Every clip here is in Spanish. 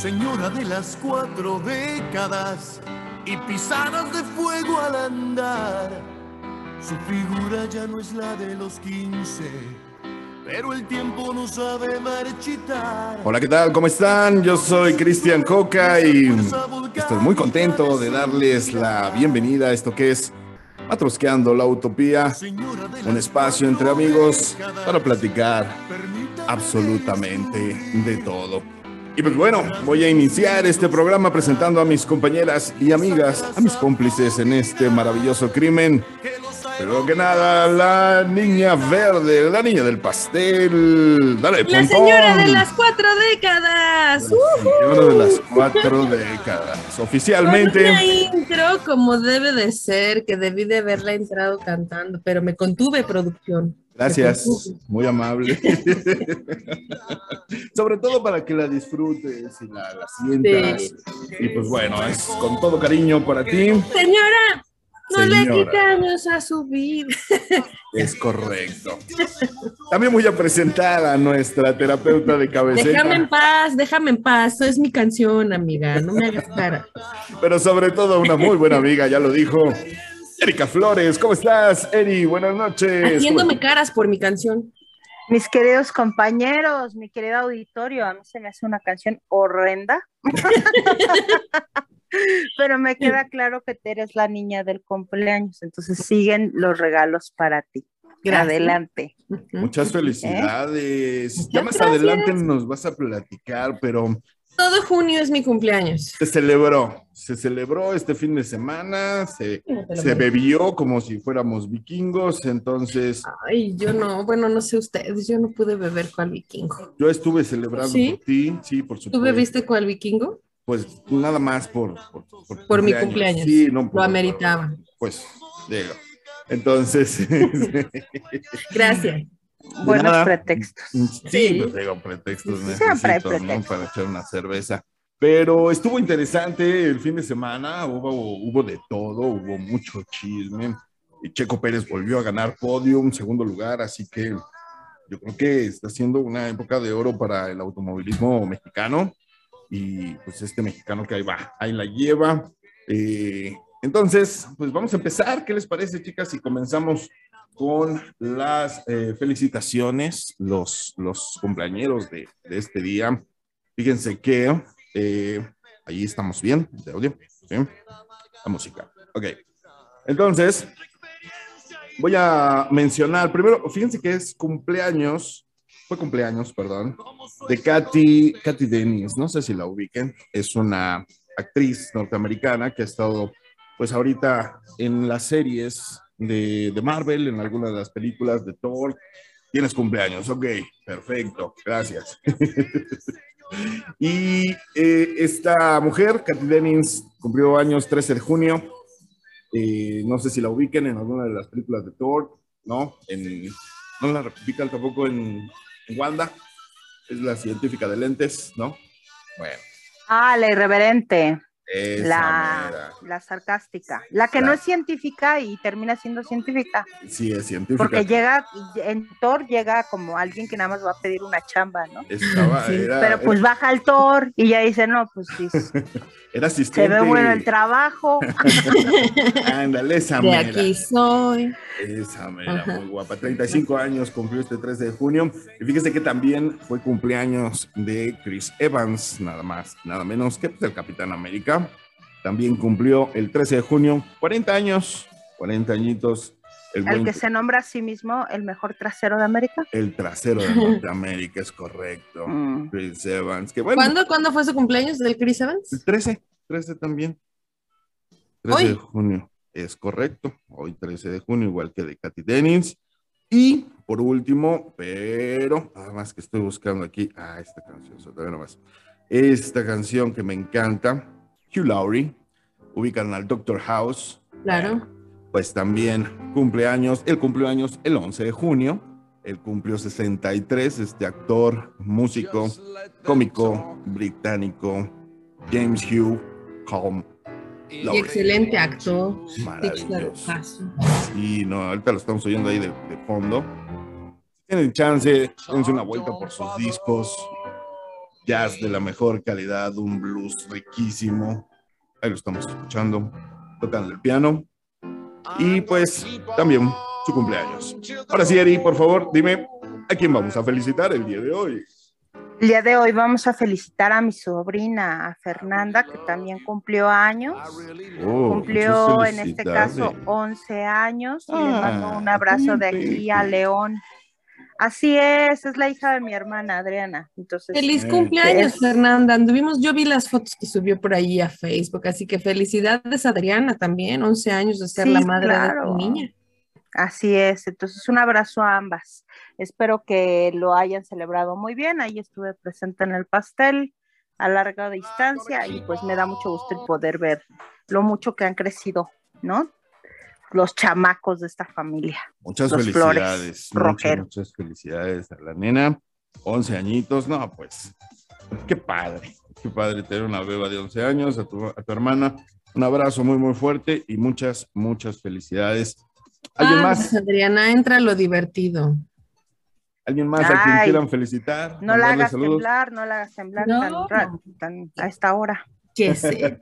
señora de las cuatro décadas y pisadas de fuego al andar. Su figura ya no es la de los quince, pero el tiempo no sabe marchitar. Hola, ¿qué tal? ¿Cómo están? Yo soy Cristian Coca y estoy muy contento de darles la bienvenida a esto que es Matrosqueando la Utopía, un espacio entre amigos para platicar absolutamente de todo. Y pues bueno, voy a iniciar este programa presentando a mis compañeras y amigas, a mis cómplices en este maravilloso crimen. Pero que nada, la niña verde, la niña del pastel. Dale, La señora de las cuatro décadas. La señora de las cuatro décadas. Oficialmente. Una intro como debe de ser, que debí de haberla entrado cantando, pero me contuve producción. Gracias, muy amable. Sobre todo para que la disfrutes y la, la sientas. Sí. Y pues bueno, es con todo cariño para ti. Señora, no le Señora. años a su vida. Es correcto. También voy a presentar a nuestra terapeuta de Déjame en cabecera, paz, déjame en paz. Es mi canción, amiga. No me hagas cara. pero sobre todo una muy buena amiga, ya lo dijo. Erika Flores, ¿cómo estás? Eri, buenas noches. Haciéndome caras por mi canción. Mis queridos compañeros, mi querido auditorio, a mí se me hace una canción horrenda. Pero me queda claro que eres la niña del cumpleaños, entonces siguen los regalos para ti. Gracias. Adelante. Muchas felicidades. Ya más gracias. adelante nos vas a platicar, pero Todo junio es mi cumpleaños. se celebró, se celebró este fin de semana, se, se bebió como si fuéramos vikingos, entonces Ay, yo no, bueno, no sé ustedes, yo no pude beber cual vikingo. yo estuve celebrando ¿Sí? por ti, sí, por supuesto. ¿Tú bebiste cual vikingo? Pues nada más por, por, por, Por mi cumpleaños. Sí, no, Lo por- ameritaba. Pues, digo. Entonces, Gracias. Buenos nada. pretextos. sí, pues digo, pretextos Siempre hay necesito, ¿no? pretextos. Para echar una cerveza. Pero estuvo interesante el fin de semana, hubo, hubo de todo, hubo mucho chisme. Y Checo Pérez volvió a ganar podium, segundo lugar, así que yo creo que está siendo una época de oro para el automovilismo mexicano. Y pues este mexicano que ahí va, ahí la lleva. Eh, entonces, pues vamos a empezar. ¿Qué les parece, chicas? Si comenzamos con las eh, felicitaciones, los, los cumpleañeros de, de este día. Fíjense que eh, ahí estamos bien, de audio, ¿sí? La música. Ok. Entonces, voy a mencionar, primero, fíjense que es cumpleaños, fue cumpleaños, perdón, de Katy, Katy Dennis, no sé si la ubiquen, es una actriz norteamericana que ha estado, pues ahorita en las series de, Marvel, en algunas de las películas de Thor. Tienes cumpleaños, ok, perfecto, gracias. y eh, esta mujer, Katy Dennings, cumplió años 13 de junio. Eh, no sé si la ubiquen en alguna de las películas de Thor, ¿no? En, no la ubican tampoco en Wanda, es la científica de lentes, ¿no? Bueno, Ah, la irreverente, esa la, la sarcástica, la que no es científica y termina siendo científica, Sí, es científica. porque llega, en Thor llega como alguien que nada más va a pedir una chamba, ¿no? Estaba, Sí, era, Pero pues baja el Thor y ya dice, no, pues sí, era, era se asistente. ve bueno el trabajo. Ándale, esa De mera. aquí soy. Esa mera, Ajá. muy guapa. 35 años cumplió este 3 de junio. Y fíjese que también fue cumpleaños de Chris Evans, nada más, nada menos que pues, el Capitán América. También cumplió el 13 de junio, 40 años, 40 añitos. El, El buen- que se nombra a sí mismo el mejor trasero de América. el trasero de Norteamérica, es correcto. Mm. Chris Evans, que bueno, ¿Cuándo, ¿Cuándo fue su cumpleaños del Chris Evans? el 13, 13 también. 13 Hoy. de junio, es correcto. Hoy 13 de junio, igual que de Katy Dennings. Y por último, pero nada más que estoy buscando aquí, ah, esta canción, todavía no más. Esta canción que me encanta, Hugh Laurie, ubican al Doctor House, Claro. pues también cumpleaños, el cumpleaños el 11 de junio, él cumplió 63, este actor, músico, cómico británico, James Hugh Calm. Y excelente actor. Maravilloso. Sí, no, ahorita lo estamos oyendo ahí de, de fondo. Si tienen chance, dense una vuelta por sus discos. Jazz de la mejor calidad, un blues riquísimo. Ahí lo estamos escuchando, tocando el piano. Y pues también su cumpleaños. Ahora sí, Eri, por favor, dime a quién vamos a felicitar el día de hoy. El día de hoy vamos a felicitar a mi sobrina, a Fernanda, que también cumplió años. Oh, cumplió en este caso felicidades. 11 años y le Ah, mando un abrazo de aquí a. León. Así es, es la hija de mi hermana Adriana. Entonces, Feliz cumpleaños, es- Fernanda. Anduvimos, yo vi las fotos que subió por ahí a Facebook, así que felicidades Adriana también, 11 años de ser Sí, la madre de tu niña. Así es, entonces un abrazo a ambas. Espero que lo hayan celebrado muy bien. Ahí estuve presente en el pastel a larga distancia y pues me da mucho gusto el poder ver lo mucho que han crecido, ¿no? Los chamacos de esta familia. Muchas Los felicidades. Muchas, rojero. muchas felicidades a la nena. 11 añitos, no, pues, qué padre. Qué padre tener una beba de 11 años, a tu, a tu hermana. Un abrazo muy, muy fuerte y muchas, muchas felicidades. ¿Alguien Vamos, más? Adriana, entra a lo divertido. ¿Alguien más a quien quieran felicitar? No la hagas saludos? temblar, no la hagas temblar No. tan ra- tan- a esta hora. Que sé.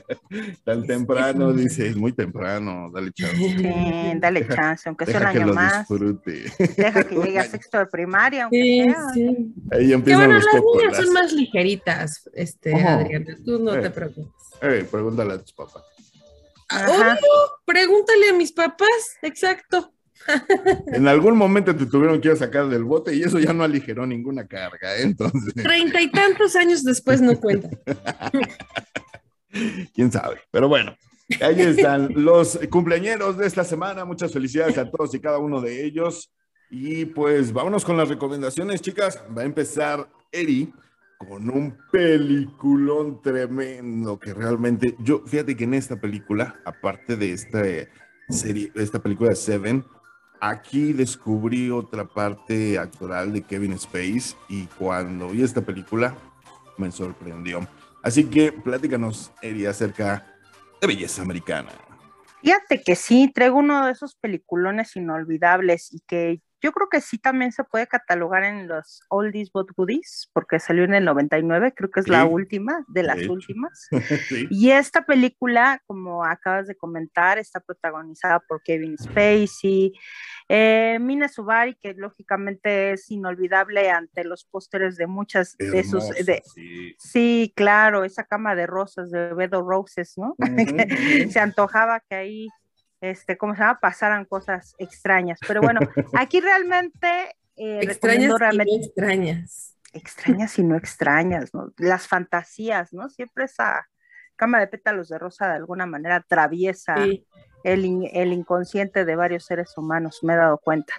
Tan temprano, dice, es muy temprano, dale chance. Sí, dale chance, aunque sea un Deja que año lo más. disfrute. Deja que llegue a sexto de primaria, aunque Sí, sea. sí. Ahí Que empiezan bueno, los las niñas son más ligeritas, este, Ajá. Adriana. Tú no Eh. te preocupes. Eh, pregúntale a tus papás. Ajá. Pregúntale a mis papás, exacto. En algún momento te tuvieron que ir a sacar del bote y eso ya no aligeró ninguna carga, ¿eh? entonces, Treinta y tantos años después no cuenta. quién sabe. Pero bueno, ahí están los cumpleañeros de esta semana. Muchas felicidades a todos y cada uno de ellos. Y pues vámonos con las recomendaciones, chicas. Va a empezar Eri con un peliculón tremendo que realmente, yo, fíjate que en esta película, aparte de esta serie, esta película de Seven, aquí descubrí otra parte actoral de Kevin Space y cuando vi esta película me sorprendió. Así que platícanos, Eri, acerca de belleza americana. Fíjate que sí, traigo uno de esos peliculones inolvidables y que yo creo que sí también se puede catalogar en los oldies but goodies, porque salió en el 99, creo que es la última de las últimas. Sí. Y esta película, como acabas de comentar, está protagonizada por Kevin Spacey, eh, Mina Subari, que lógicamente es inolvidable ante los pósteres de muchas de sus... De- sí. claro, esa cama de rosas de Bedo Roses, ¿no? Se antojaba que ahí, este, ¿cómo se llama? Pasaran cosas extrañas. Pero bueno, aquí realmente... eh, Extrañas recomiendo y realmente no extrañas. extrañas y no extrañas, ¿no? Las fantasías, ¿no? Siempre esa cama de pétalos de rosa de alguna manera atraviesa Sí. El, el inconsciente de varios seres humanos, me he dado cuenta.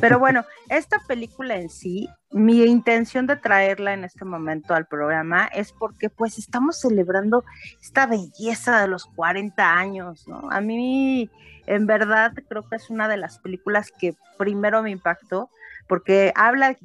Pero bueno, esta película en sí, mi intención de traerla en este momento al programa es porque pues estamos celebrando esta belleza de los 40 años, ¿no? A mí, en verdad, creo que es una de las películas que primero me impactó, porque habla,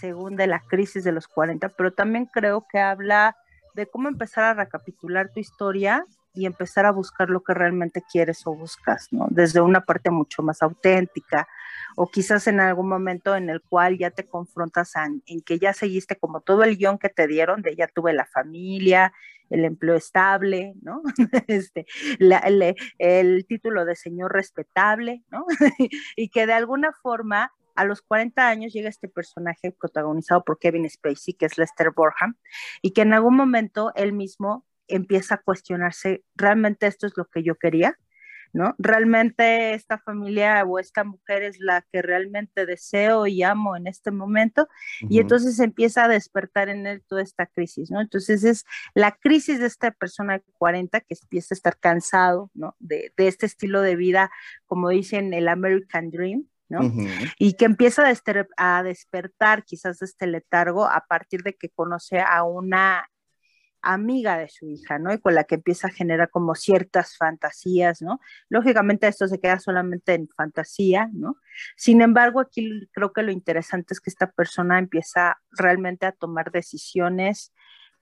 según de la crisis de los 40, pero también creo que habla de cómo empezar a recapitular tu historia y empezar a buscar lo que realmente quieres o buscas, ¿no? Desde una parte mucho más auténtica o quizás en algún momento en el cual ya te confrontas en, en que ya seguiste como todo el guion que te dieron, de ya tuve la familia, el empleo estable, ¿no? este, el, el título de señor respetable, ¿no? y que de alguna forma a los 40 años llega este personaje protagonizado por Kevin Spacey, que es Lester Borham, y que en algún momento él mismo empieza a cuestionarse, ¿realmente esto es lo que yo quería? ¿No? ¿Realmente esta familia o esta mujer es la que realmente deseo y amo en este momento? Y entonces empieza a despertar en él toda esta crisis, ¿no? Entonces es la crisis de esta persona de 40 que empieza a estar cansado, ¿no? De, de este estilo de vida, como dicen, el American Dream, ¿no? Y que empieza a, a despertar quizás de este letargo a partir de que conoce a una amiga de su hija, ¿no? Y con la que empieza a generar como ciertas fantasías, ¿no? Lógicamente esto se queda solamente en fantasía, ¿no? Sin embargo, aquí creo que lo interesante es que esta persona empieza realmente a tomar decisiones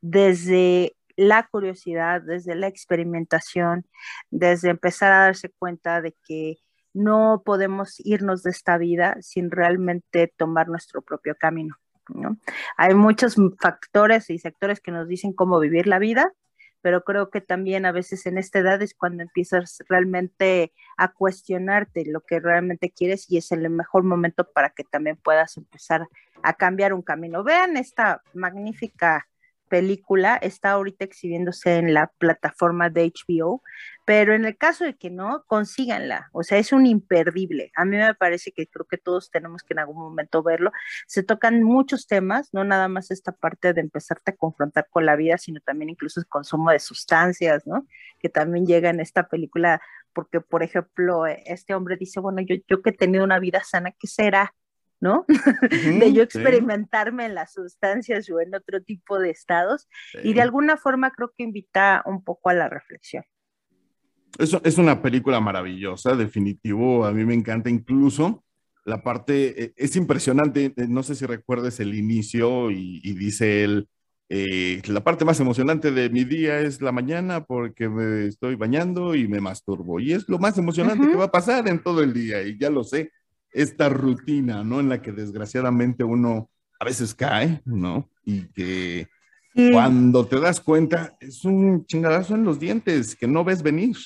desde la curiosidad, desde la experimentación, desde empezar a darse cuenta de que no podemos irnos de esta vida sin realmente tomar nuestro propio camino. ¿No? Hay muchos factores y sectores que nos dicen cómo vivir la vida, pero creo que también a veces en esta edad es cuando empiezas realmente a cuestionarte lo que realmente quieres y es el mejor momento para que también puedas empezar a cambiar un camino. Vean esta magnífica película está ahorita exhibiéndose en la plataforma de HBO, pero en el caso de que no, consíganla, o sea, es un imperdible. A mí me parece que creo que todos tenemos que en algún momento verlo. Se tocan muchos temas, no nada más esta parte de empezarte a confrontar con la vida, sino también incluso el consumo de sustancias, ¿no? Que también llega en esta película, porque, por ejemplo, este hombre dice, bueno, yo, yo que he tenido una vida sana, ¿qué será? ¿No? de yo experimentarme en las sustancias o en otro tipo de estados. Y de alguna forma creo que invita un poco a la reflexión. Es, es una película maravillosa, definitivo. A mí me encanta incluso la parte, eh, es impresionante, eh, no sé si recuerdes el inicio y, dice él, eh, la parte más emocionante de mi día es la mañana porque me estoy bañando y me masturbo. Y es lo más emocionante que va a pasar en todo el día y ya lo sé esta rutina, ¿no? En la que desgraciadamente uno a veces cae, ¿no? Y que cuando te das cuenta es un chingadazo en los dientes que no ves venir,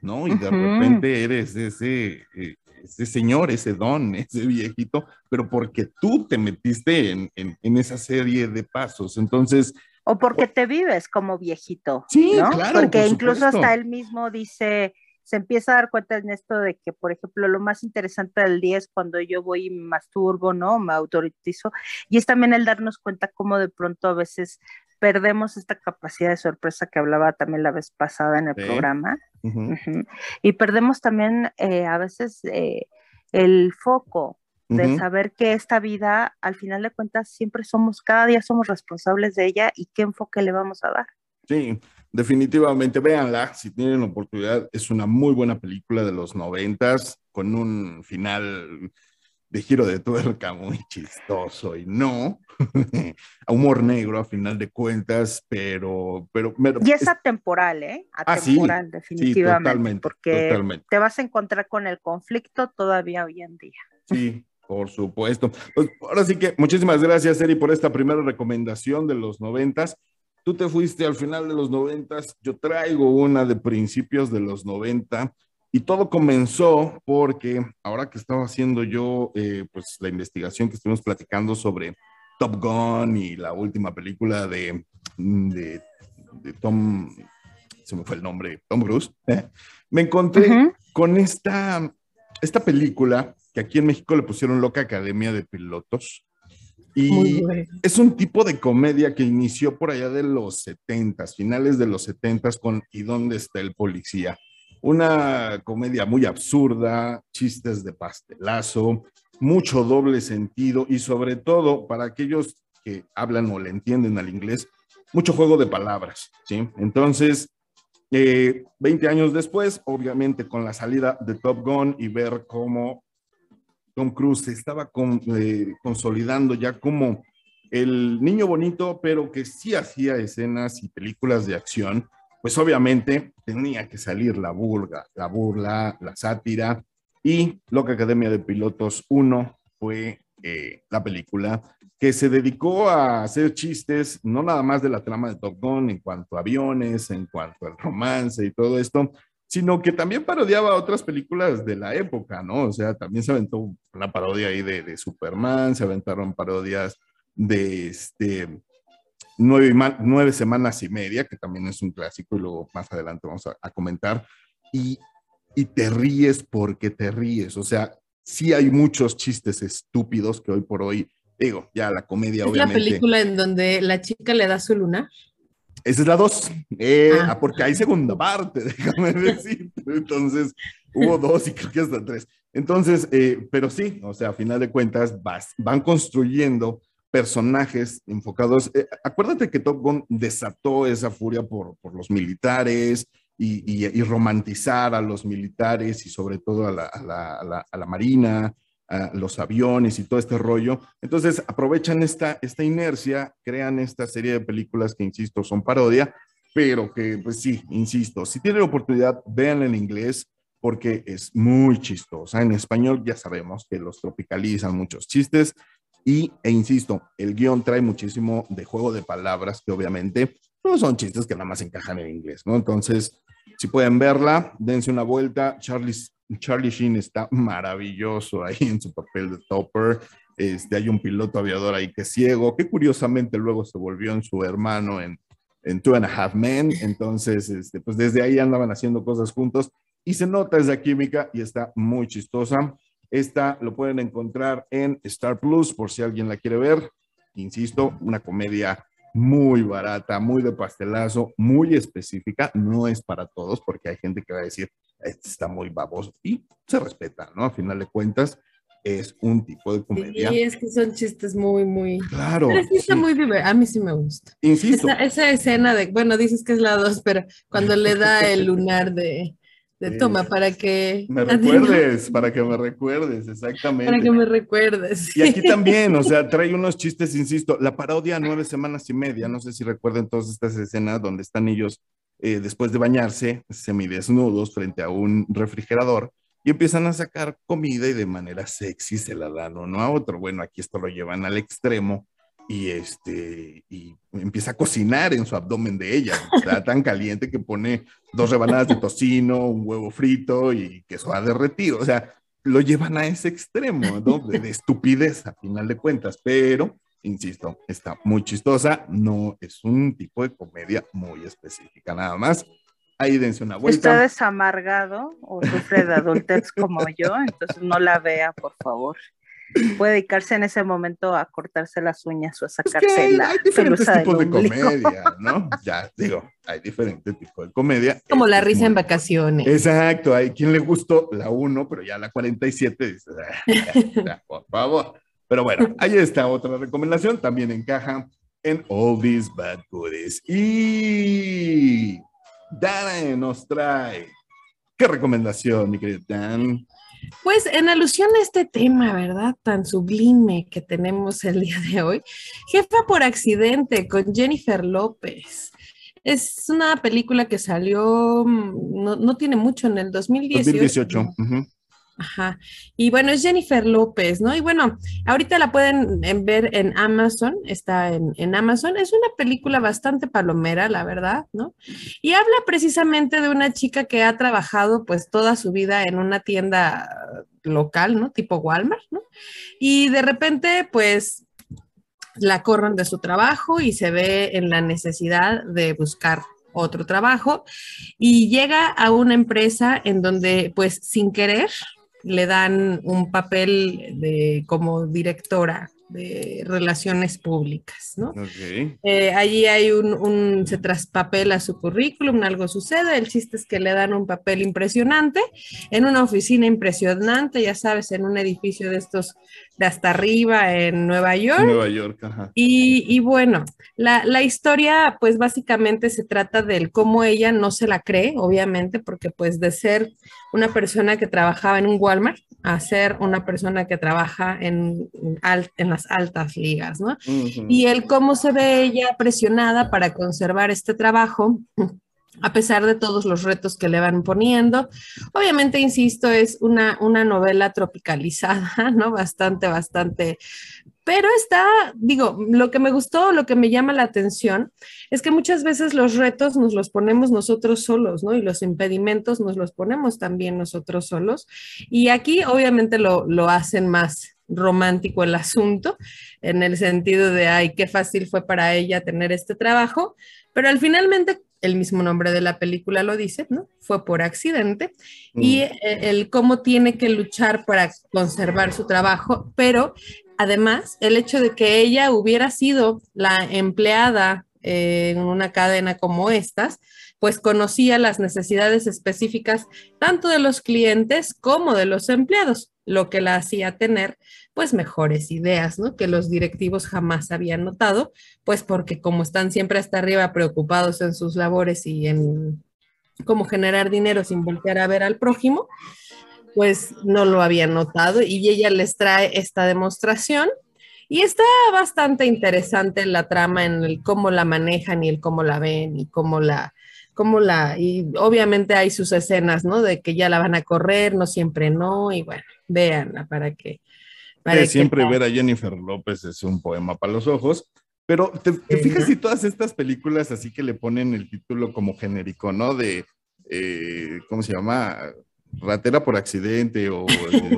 ¿no? Y de repente eres ese, eh, ese señor, ese don, ese viejito, pero porque tú te metiste en, en, esa serie de pasos. Entonces, o porque te vives como viejito. Sí, claro. Porque incluso hasta él mismo dice, se empieza a dar cuenta en esto de que, por ejemplo, lo más interesante del día es cuando yo voy y me masturbo, ¿no? Me autorizo. Y es también el darnos cuenta cómo de pronto a veces perdemos esta capacidad de sorpresa que hablaba también la vez pasada en el programa. Y perdemos también eh, a veces eh, el foco de saber que esta vida, al final de cuentas, siempre somos, cada día somos responsables de ella y qué enfoque le vamos a dar. Sí, definitivamente véanla, si tienen oportunidad, es una muy buena película de los noventas, con un final de giro de tuerca muy chistoso y no, humor negro a final de cuentas, pero... pero, y es atemporal, ¿eh? Atemporal, ah, definitivamente, porque te vas a encontrar con el conflicto todavía hoy en día. Sí, por supuesto. Pues ahora sí que muchísimas gracias, Eri, por esta primera recomendación de los noventas. Tú te fuiste al final de los noventas, yo traigo una de principios de los noventa y todo comenzó porque ahora que estaba haciendo yo eh, pues la investigación que estuvimos platicando sobre Top Gun y la última película de, de, Tom, se me fue el nombre, Tom Bruce, ¿eh? me encontré con esta, esta película que aquí en México le pusieron Loca Academia de Pilotos y es un tipo de comedia que inició por allá de los 70, finales de los 70 con ¿Y dónde está el policía? Una comedia muy absurda, chistes de pastelazo, mucho doble sentido y sobre todo para aquellos que hablan o le entienden al inglés, mucho juego de palabras, ¿sí? Entonces, 20 eh, años después, obviamente con la salida de Top Gun y ver cómo Tom Cruise se estaba eh, consolidando ya como el niño bonito, pero que sí hacía escenas y películas de acción, pues obviamente tenía que salir la burla, la burla, la sátira, y Loca Academia de Pilotos 1 fue eh, la película que se dedicó a hacer chistes, no nada más de la trama de Top Gun en cuanto a aviones, en cuanto al romance y todo esto, sino que también parodiaba otras películas de la época, ¿no? O sea, también se aventó una parodia ahí de, Superman, se aventaron parodias de este, nueve, nueve, semanas y media, que también es un clásico y luego más adelante vamos a, comentar, y, y, te ríes porque te ríes, o sea, sí hay muchos chistes estúpidos que hoy por hoy, digo, ya la comedia ¿Es obviamente. la película en donde la chica le da su luna? Esa es la dos, eh, ah. Ah, porque hay segunda parte, déjame decir. Entonces, hubo dos y creo que hasta tres. Entonces, eh, pero sí, o sea, a final de cuentas, van construyendo personajes enfocados. Eh, acuérdate que Top Gun desató esa furia por, por los militares y, y, romantizar a los militares y sobre todo a la, a la, a la marina los aviones y todo este rollo. Entonces aprovechan esta, esta inercia, crean esta serie de películas que, insisto, son parodia, pero que, pues sí, insisto, si tienen oportunidad, vean en inglés porque es muy chistosa. En español ya sabemos que los tropicalizan muchos chistes Y, e insisto, el guion trae muchísimo de juego de palabras que obviamente no son chistes que nada más encajan en inglés, ¿no? Entonces, si pueden verla, dense una vuelta. Charlie, Charlie Sheen está maravilloso ahí en su papel de Topper. Este, hay un piloto aviador ahí que es ciego, que curiosamente luego se volvió en su hermano en, en Two and a Half Men. Entonces, este, pues desde ahí andaban haciendo cosas juntos y se nota esa química y está muy chistosa. Esta lo pueden encontrar en Star Plus por si alguien la quiere ver. Insisto, una comedia muy barata, muy de pastelazo, muy específica. No es para todos porque hay gente que va a decir, este está muy baboso y se respeta, ¿no? A final de cuentas, es un tipo de comedia. Sí, es que son chistes muy, muy. Claro. Pero sí está muy divertido. A mí sí me gusta. Insisto. Esa, esa escena de, bueno, dices que es la dos, pero cuando le da el lunar de, de toma para que me recuerdes, para que me recuerdes, exactamente. Para que me recuerdes. Y aquí también, o sea, trae unos chistes, insisto, la parodia nueve semanas y media, no sé si recuerden todas estas escenas donde están ellos eh, después de bañarse, semidesnudos frente a un refrigerador y empiezan a sacar comida y de manera sexy se la dan uno a otro. Bueno, aquí esto lo llevan al extremo y este y empieza a cocinar en su abdomen de ella. Está tan caliente que pone dos rebanadas de tocino, un huevo frito y queso a derretir. O sea, lo llevan a ese extremo. De, de estupidez a final de cuentas, pero insisto, está muy chistosa, no es un tipo de comedia muy específica nada más ahí dense una vuelta. Está desamargado o sufre de adultez como yo, entonces no la vea, por favor. Puede dedicarse en ese momento a cortarse las uñas o a sacarse la hay diferentes tipos de comedia, ¿no? Ya digo, hay diferentes tipos de comedia. Como la risa en vacaciones. Exacto, hay quien le gustó la 1, pero ya la 47 dice, ah, por favor. Pero bueno, ahí está otra recomendación, también encaja en All These Bad Goodies. Y Dana nos trae. ¿Qué recomendación, mi querido Dan? Pues en alusión a este tema, ¿verdad? Tan sublime que tenemos el día de hoy. Jefa por accidente con Jennifer López. Es una película que salió, mm, no, tiene mucho, en el 2018. 2018. Ajá. Y bueno, es Jennifer López, ¿no? Y bueno, ahorita la pueden ver en Amazon, está en, Amazon. Es una película bastante palomera, la verdad, ¿no? Y habla precisamente de una chica que ha trabajado pues toda su vida en una tienda local, ¿no? Tipo Walmart, ¿no? Y de repente pues la corran de su trabajo y se ve en la necesidad de buscar otro trabajo y llega a una empresa en donde pues sin querer le dan un papel de, como directora de relaciones públicas, ¿no? Eh, allí hay un, se traspapela su currículum, algo sucede, el chiste es que le dan un papel impresionante en una oficina impresionante, ya sabes, en un edificio de estos de hasta arriba en Nueva York. Nueva York, ajá. Y, bueno, la, la, historia pues básicamente se trata del cómo ella no se la cree, obviamente, porque pues de ser una persona que trabajaba en un Walmart a ser una persona que trabaja en, en las altas ligas, ¿no? Y el cómo se ve ella presionada para conservar este trabajo a pesar de todos los retos que le van poniendo. Obviamente, insisto, es una, una novela tropicalizada, ¿no? Bastante, bastante pero está, digo, lo que me gustó, lo que me llama la atención es que muchas veces los retos nos los ponemos nosotros solos, ¿no? Y los impedimentos nos los ponemos también nosotros solos. Y aquí obviamente lo, lo hacen más romántico el asunto, en el sentido de, ay, qué fácil fue para ella tener este trabajo, pero al finalmente el mismo nombre de la película lo dice, ¿no? Fue por accidente. Y mm. e, el cómo tiene que luchar para conservar su trabajo, pero además el hecho de que ella hubiera sido la empleada eh, en una cadena como estas, pues conocía las necesidades específicas tanto de los clientes como de los empleados, lo que la hacía tener pues mejores ideas, ¿no? Que los directivos jamás habían notado, pues porque como están siempre hasta arriba preocupados en sus labores y en cómo generar dinero sin voltear a ver al prójimo, pues no lo habían notado y ella les trae esta demostración y está bastante interesante la trama en el cómo la manejan y el cómo la ven y cómo la, cómo la, y obviamente hay sus escenas, ¿no? De que ya la van a correr, no siempre no, y bueno, véanla para que siempre ver a Jennifer López es un poema para los ojos. Pero te, fijas si todas estas películas así que le ponen el título como genérico, ¿no? De, eh, ¿cómo se llama? Ratera por accidente o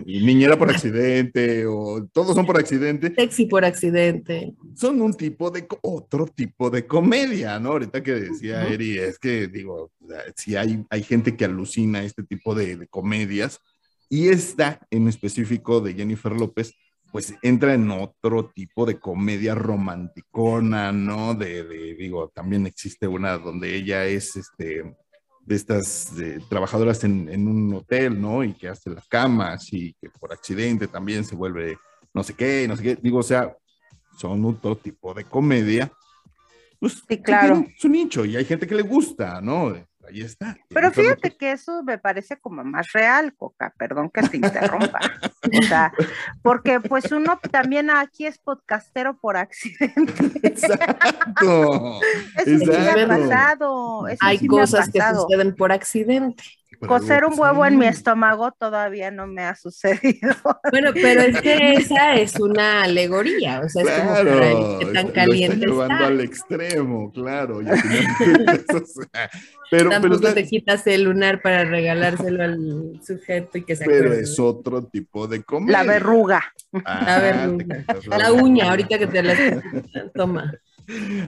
niñera por accidente o todos son por accidente. Sexy por accidente. Son un tipo de, otro tipo de comedia, ¿no? Ahorita que decía Eri, es que digo, si hay, hay gente que alucina este tipo de, comedias y esta en específico de Jennifer López, pues entra en otro tipo de comedia romanticona, ¿no? De, de digo, también existe una donde ella es, este, de estas trabajadoras en, un hotel, ¿no? Y que hace las camas y que por accidente también se vuelve no sé qué, no sé qué. Digo, o sea, son otro tipo de comedia. Pues, sí, claro. Es un nicho y hay gente que le gusta, ¿no? Ahí está. Pero fíjate que eso me parece como más real, Coca, perdón que te interrumpa. o sea, porque pues uno también aquí es podcastero por accidente. Exacto. eso sí me ha pasado. Hay cosas que suceden por accidente. Coser un huevo en mi estómago todavía no me ha sucedido. Bueno, pero es que esa es una alegoría, o sea, es como para que tan caliente lo llevando al extremo, claro. pero, Tampoco pero te quitas el lunar para regalárselo al sujeto y que se Pero es otro tipo de comedia. La verruga. Ah, la verruga. La uña, ahorita que te la toma.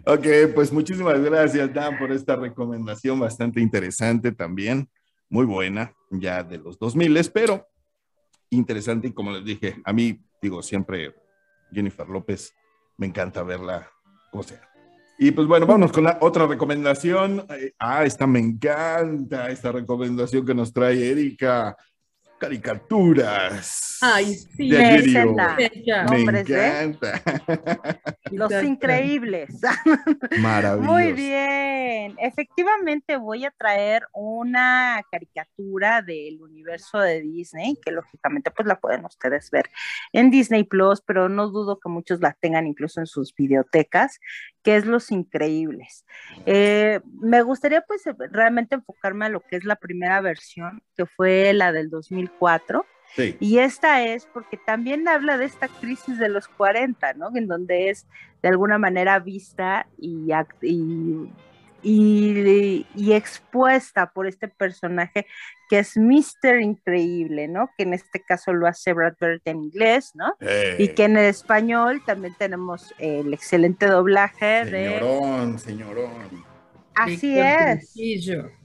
Ok, pues muchísimas gracias, Dan, por esta recomendación bastante interesante también muy buena, ya de los 2000, pero interesante y como les dije, a mí, digo, siempre Jennifer López, me encanta verla, o sea. Y pues bueno, vamos con la otra recomendación. Eh, ah, esta me encanta, esta recomendación que nos trae Erika caricaturas. Ay, sí, me encanta. Los increíbles. Maravilloso. Muy bien. Efectivamente voy a traer una caricatura del universo de Disney, que lógicamente pues la pueden ustedes ver en Disney Plus, pero no dudo que muchos la tengan incluso en sus videotecas, que es Los Increíbles. Eh, me gustaría pues realmente enfocarme a lo que es la primera versión, que fue la del 2004. Y esta es porque también habla de esta crisis de los 40, ¿no? En donde es de alguna manera vista y, y, y, expuesta por este personaje que es Mr. Increíble, ¿no? Que en este caso lo hace Brad Bird en inglés, ¿no? Y que en el español también tenemos el excelente doblaje de... Señorón, señorón. Así es.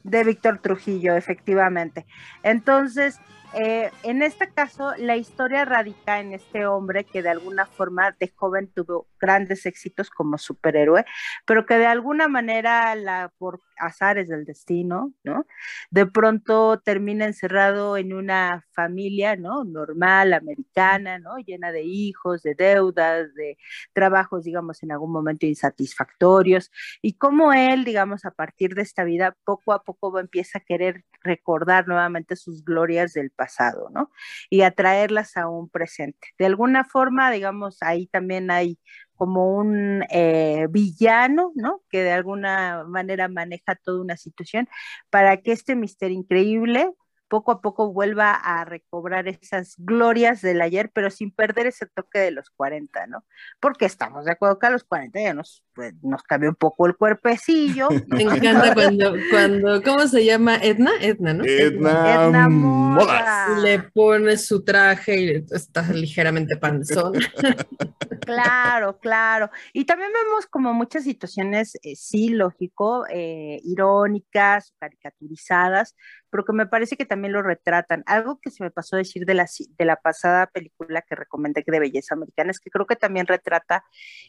De Víctor Trujillo, efectivamente. Entonces, eh, en este caso, la historia radica en este hombre que de alguna forma de joven tuvo grandes éxitos como superhéroe, pero que de alguna manera, la, por azares del destino, ¿no? De pronto termina encerrado en una familia, ¿no? Normal, americana, ¿no? Llena de hijos, de deudas, de trabajos, digamos, en algún momento insatisfactorios, y cómo él, digamos, a partir de esta vida, poco a poco empieza a querer recordar nuevamente sus glorias del pasado, ¿no? Y atraerlas a un presente. De alguna forma, digamos, ahí también hay como un eh, villano, ¿no? Que de alguna manera maneja toda una situación para que este misterio increíble poco a poco vuelva a recobrar esas glorias del ayer, pero sin perder ese toque de los 40, ¿no? Porque estamos de acuerdo que a los 40 ya nos, pues, nos cambió un poco el cuerpecillo. Me encanta cuando, cuando, ¿cómo se llama? Edna, Edna, ¿no? Edna, Edna Modas. Le pone su traje y está ligeramente panzón. claro, claro. Y también vemos como muchas situaciones, eh, sí, lógico, eh, irónicas, caricaturizadas, pero que me parece que también lo retratan. Algo que se me pasó a decir de la, de la pasada película que recomendé de Belleza Americana es que creo que también retrata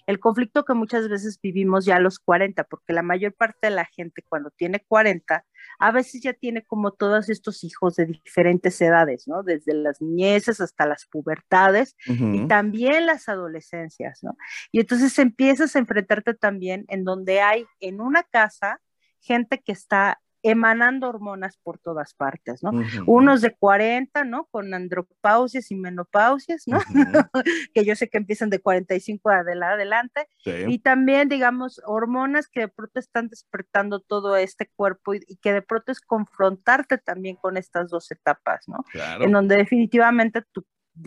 el conflicto que muchas veces vivimos ya a los 40, porque la mayor parte de la gente cuando tiene 40, a veces ya tiene como todos estos hijos de diferentes edades, ¿no? Desde las niñeces hasta las pubertades y también las adolescencias, ¿no? Y entonces empiezas a enfrentarte también en donde hay en una casa gente que está emanando hormonas por todas partes, ¿no? Unos de 40, ¿no? Con andropausias y menopausias, ¿no? que yo sé que empiezan de 45 adelante. Y también, digamos, hormonas que de pronto están despertando todo este cuerpo y, que de pronto es confrontarte también con estas dos etapas, ¿no? En donde definitivamente tu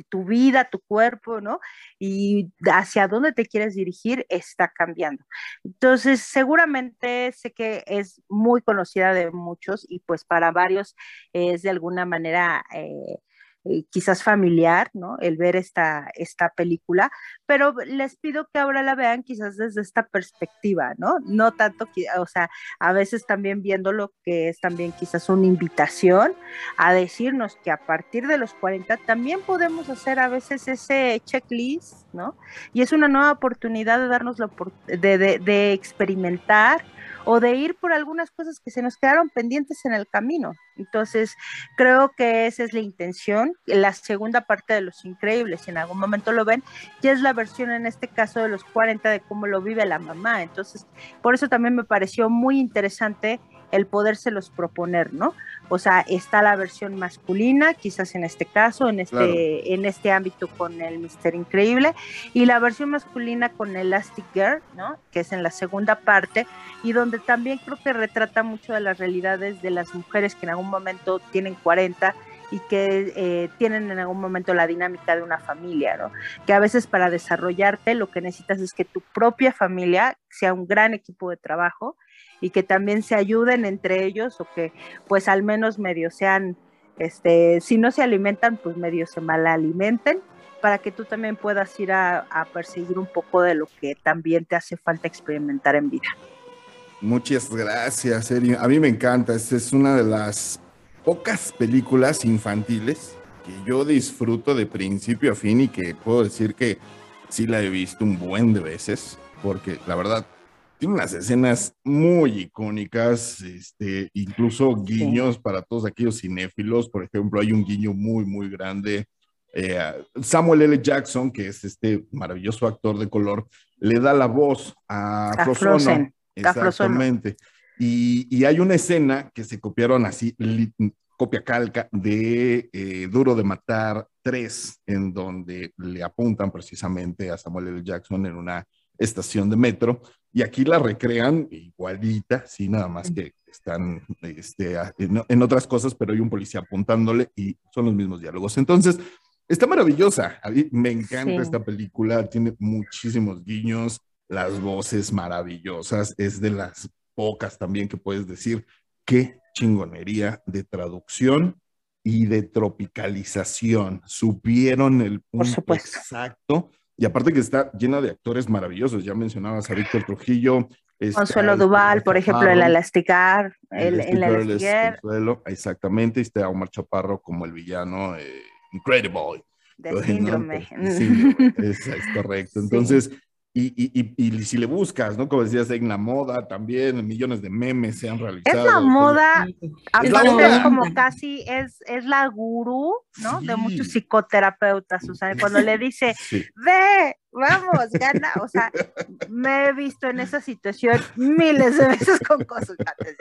tu vida, tu cuerpo, ¿no? Y hacia dónde te quieres dirigir está cambiando. Entonces, seguramente sé que es muy conocida de muchos y pues para varios es de alguna manera... Eh, eh, quizás familiar, ¿no? El ver esta, esta película, pero les pido que ahora la vean quizás desde esta perspectiva, ¿no? No tanto, o sea, a veces también viendo lo que es también quizás una invitación a decirnos que a partir de los 40 también podemos hacer a veces ese checklist, ¿no? Y es una nueva oportunidad de darnos la de, de, de experimentar, o de ir por algunas cosas que se nos quedaron pendientes en el camino. Entonces, creo que esa es la intención. La segunda parte de Los Increíbles, si en algún momento lo ven, ya es la versión en este caso de los 40 de cómo lo vive la mamá. Entonces, por eso también me pareció muy interesante el podérselos proponer, ¿no? O sea, está la versión masculina, quizás en este caso, en este, en este ámbito con el Mister Increíble, y la versión masculina con Elastic Girl, ¿no? Que es en la segunda parte, y donde también creo que retrata mucho de las realidades de las mujeres que en algún momento tienen 40 y que eh, tienen en algún momento la dinámica de una familia, ¿no? Que a veces para desarrollarte lo que necesitas es que tu propia familia sea un gran equipo de trabajo y que también se ayuden entre ellos o que pues al menos medio sean, este, si no se alimentan, pues medio se malalimenten para que tú también puedas ir a, perseguir un poco de lo que también te hace falta experimentar en vida. Muchas gracias, Eri. A mí me encanta. Esta es una de las pocas películas infantiles que yo disfruto de principio a fin y que puedo decir que sí la he visto un buen de veces, porque la verdad tiene unas escenas muy icónicas, este, incluso guiños para todos aquellos cinéfilos. Por ejemplo, hay un guiño muy, muy grande. Eh, Samuel L. Jackson, que es este maravilloso actor de color, le da la voz a, a Exactamente. Y, y, hay una escena que se copiaron así, copia calca de eh, Duro de Matar 3, en donde le apuntan precisamente a Samuel L. Jackson en una estación de metro y aquí la recrean igualita, sí, nada más que están este, en, otras cosas, pero hay un policía apuntándole y son los mismos diálogos. Entonces, está maravillosa. A mí me encanta esta película, tiene muchísimos guiños, las voces maravillosas, es de las pocas también que puedes decir qué chingonería de traducción y de tropicalización. Supieron el punto exacto y aparte que está llena de actores maravillosos. Ya mencionabas a Víctor Trujillo. Consuelo Duval, por ejemplo, el Elasticar, el, el, Elasticar. Consuelo, exactamente. Está Omar Chaparro como el villano eh, Incredible. De síndrome. es, es, correcto. Entonces, y, y, y, si le buscas, ¿no? Como decías, en la moda también, millones de memes se han realizado. Es la moda, aparte es como casi, es, es la gurú, ¿no? De muchos psicoterapeutas, o sea, cuando le dice, ve, vamos, gana. O sea, me he visto en esa situación miles de veces con consultantes.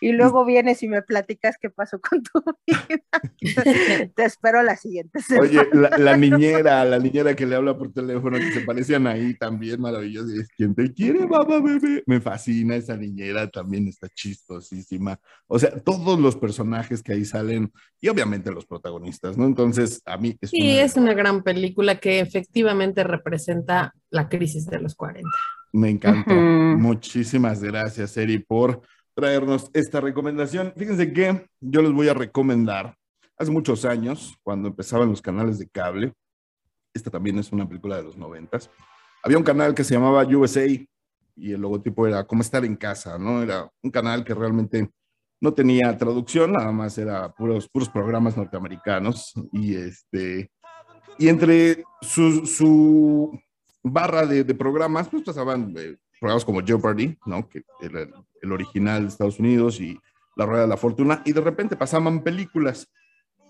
Y luego vienes y me platicas qué pasó con tu vida. Te espero la siguiente semana. Oye, la, niñera, la niñera que le habla por teléfono, que se parecían ahí también, maravilloso. Es quien te quiere, mamá, bebé. Me fascina esa niñera, también está chistosísima. O sea, todos los personajes que ahí salen y obviamente los protagonistas, ¿no? Entonces, a mí es Sí, es una gran película que efectivamente representa presenta la crisis de los 40. Me encantó. Muchísimas gracias, Eri, por traernos esta recomendación. Fíjense que yo les voy a recomendar, hace muchos años, cuando empezaban los canales de cable, esta también es una película de los noventas, había un canal que se llamaba USA y el logotipo era Cómo estar en casa, ¿no? Era un canal que realmente no tenía traducción, nada más era puros, puros programas norteamericanos y este y entre su, barra de, programas, pues pasaban eh, programas como Jeopardy, ¿no? Que el, el, original de Estados Unidos y La Rueda de la Fortuna, y de repente pasaban películas.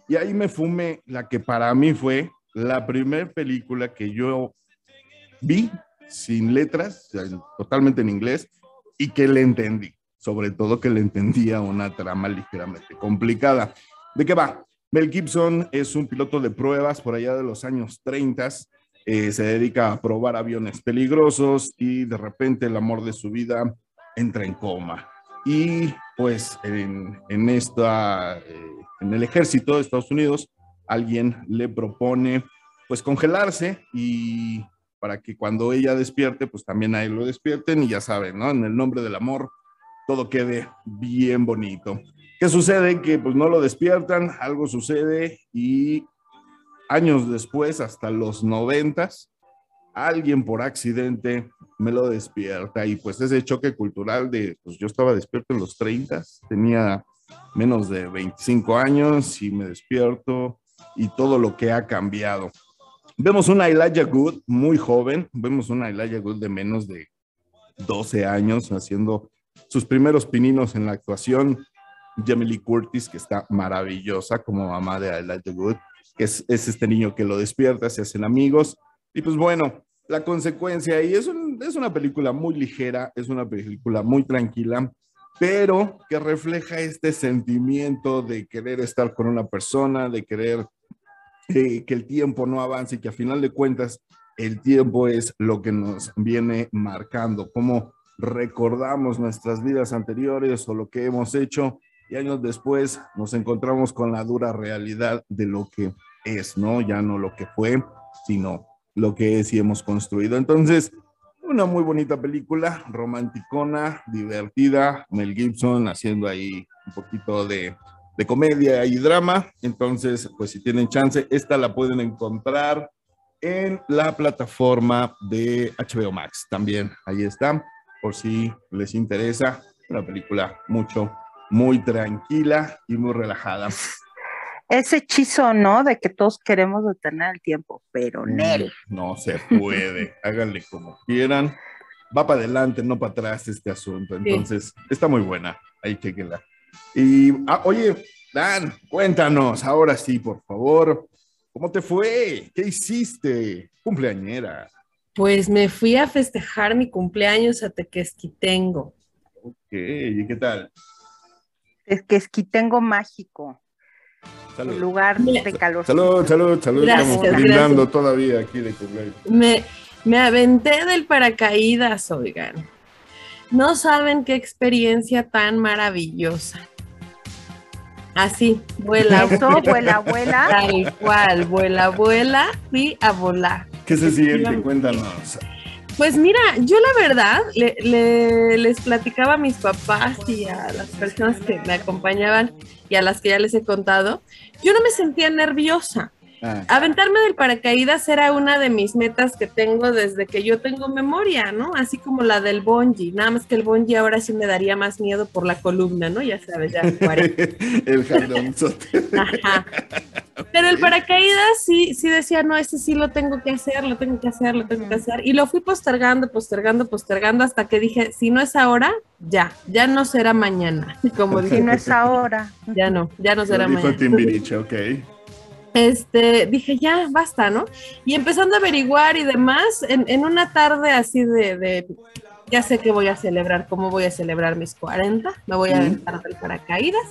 Y ahí me fumé la que para mí fue la primera película que yo vi sin letras, totalmente en inglés, y que le entendí. Sobre todo que le entendía una trama ligeramente complicada. ¿De qué va? Mel Gibson es un piloto de pruebas por allá de los años 30. Eh, se dedica a probar aviones peligrosos y de repente el amor de su vida entra en coma. Y pues en, esta, eh, en el ejército de Estados Unidos alguien le propone pues congelarse y para que cuando ella despierte, pues también a él lo despierten y ya saben, ¿no? En el nombre del amor, todo quede bien bonito. ¿Qué sucede? Que pues no lo despiertan, algo sucede y años después, hasta los noventas, alguien por accidente me lo despierta y pues ese choque cultural de, pues yo estaba despierto en los 30, tenía menos de 25 años y me despierto y todo lo que ha cambiado. Vemos una Elijah Good muy joven, vemos una Elijah Good de menos de 12 años haciendo sus primeros pininos en la actuación. Jamie Curtis, que está maravillosa como mamá de Elijah Good, que es, es, este niño que lo despierta, se hacen amigos. Y pues bueno, la consecuencia, y es, es una película muy ligera, es una película muy tranquila, pero que refleja este sentimiento de querer estar con una persona, de querer que el tiempo no avance y que a final de cuentas el tiempo es lo que nos viene marcando, cómo recordamos nuestras vidas anteriores o lo que hemos hecho y años después nos encontramos con la dura realidad de lo que es, ¿no? Ya no lo que fue, sino lo que es y hemos construido. Entonces, una muy bonita película, romanticona, divertida, Mel Gibson haciendo ahí un poquito de de comedia y drama. Entonces, pues si tienen chance, esta la pueden encontrar en la plataforma de HBO Max. También ahí está, por si les interesa. Una película mucho, muy tranquila y muy relajada. Ese hechizo, ¿no? De que todos queremos detener el tiempo, pero Nel. No se puede. Háganle como quieran. Va para adelante, no para atrás este asunto. Entonces, está muy buena. Ahí chequenla. Y, ah, oye, Dan, cuéntanos, ahora sí, por favor, ¿cómo te fue? ¿Qué hiciste? Cumpleañera. Pues me fui a festejar mi cumpleaños a Tequesquitengo. Ok, ¿y qué tal? Tequesquitengo mágico. Salud. lugar de calor. Salud, salud, salud. Gracias, Estamos brindando todavía aquí de cumpleaños. Me, me aventé del paracaídas, oigan. No saben qué experiencia tan maravillosa. Así, vuela. Eso, vuela, vuela. Tal cual, vuela, vuela, fui a volar. ¿Qué se siente? Cuéntanos. Pues mira, yo la verdad les platicaba a mis papás y a las personas que me acompañaban y a las que ya les he contado, yo no me sentía nerviosa. Ah. Aventarme del paracaídas era una de mis metas que tengo desde que yo tengo memoria, ¿no? Así como la del bungee, nada más que el bungee ahora sí me daría más miedo por la columna, ¿no? Ya sabes, ya. el jalonzote. Ajá. Pero el paracaídas sí, sí decía, no, ese sí lo tengo que hacer, lo tengo que hacer, lo tengo que hacer. Y lo fui postergando, postergando, postergando hasta que dije, si no es ahora, ya, ya no será mañana. Como si no es ahora. Ya no, ya no será mañana. Timbiriche, ok este, dije, ya, basta, ¿no? Y empezando a averiguar y demás, en, una tarde así de, ya sé que voy a celebrar, cómo voy a celebrar mis 40, me voy a aventar del paracaídas.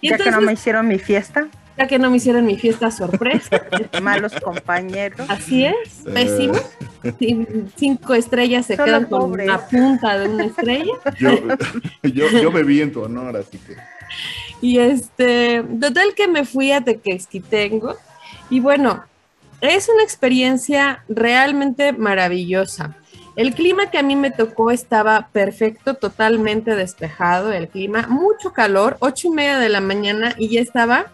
Y ya que no me hicieron mi fiesta. Ya que no me hicieron mi fiesta sorpresa. Malos compañeros. Así es, pésimo. Cinco estrellas se quedan con una punta de una estrella. Yo, yo, yo bebí en tu honor, así que. Y este, total que me fui a Tequesquitengo y bueno, es una experiencia realmente maravillosa. El clima que a mí me tocó estaba perfecto, totalmente despejado el clima, mucho calor, ocho y media de la mañana y ya estaba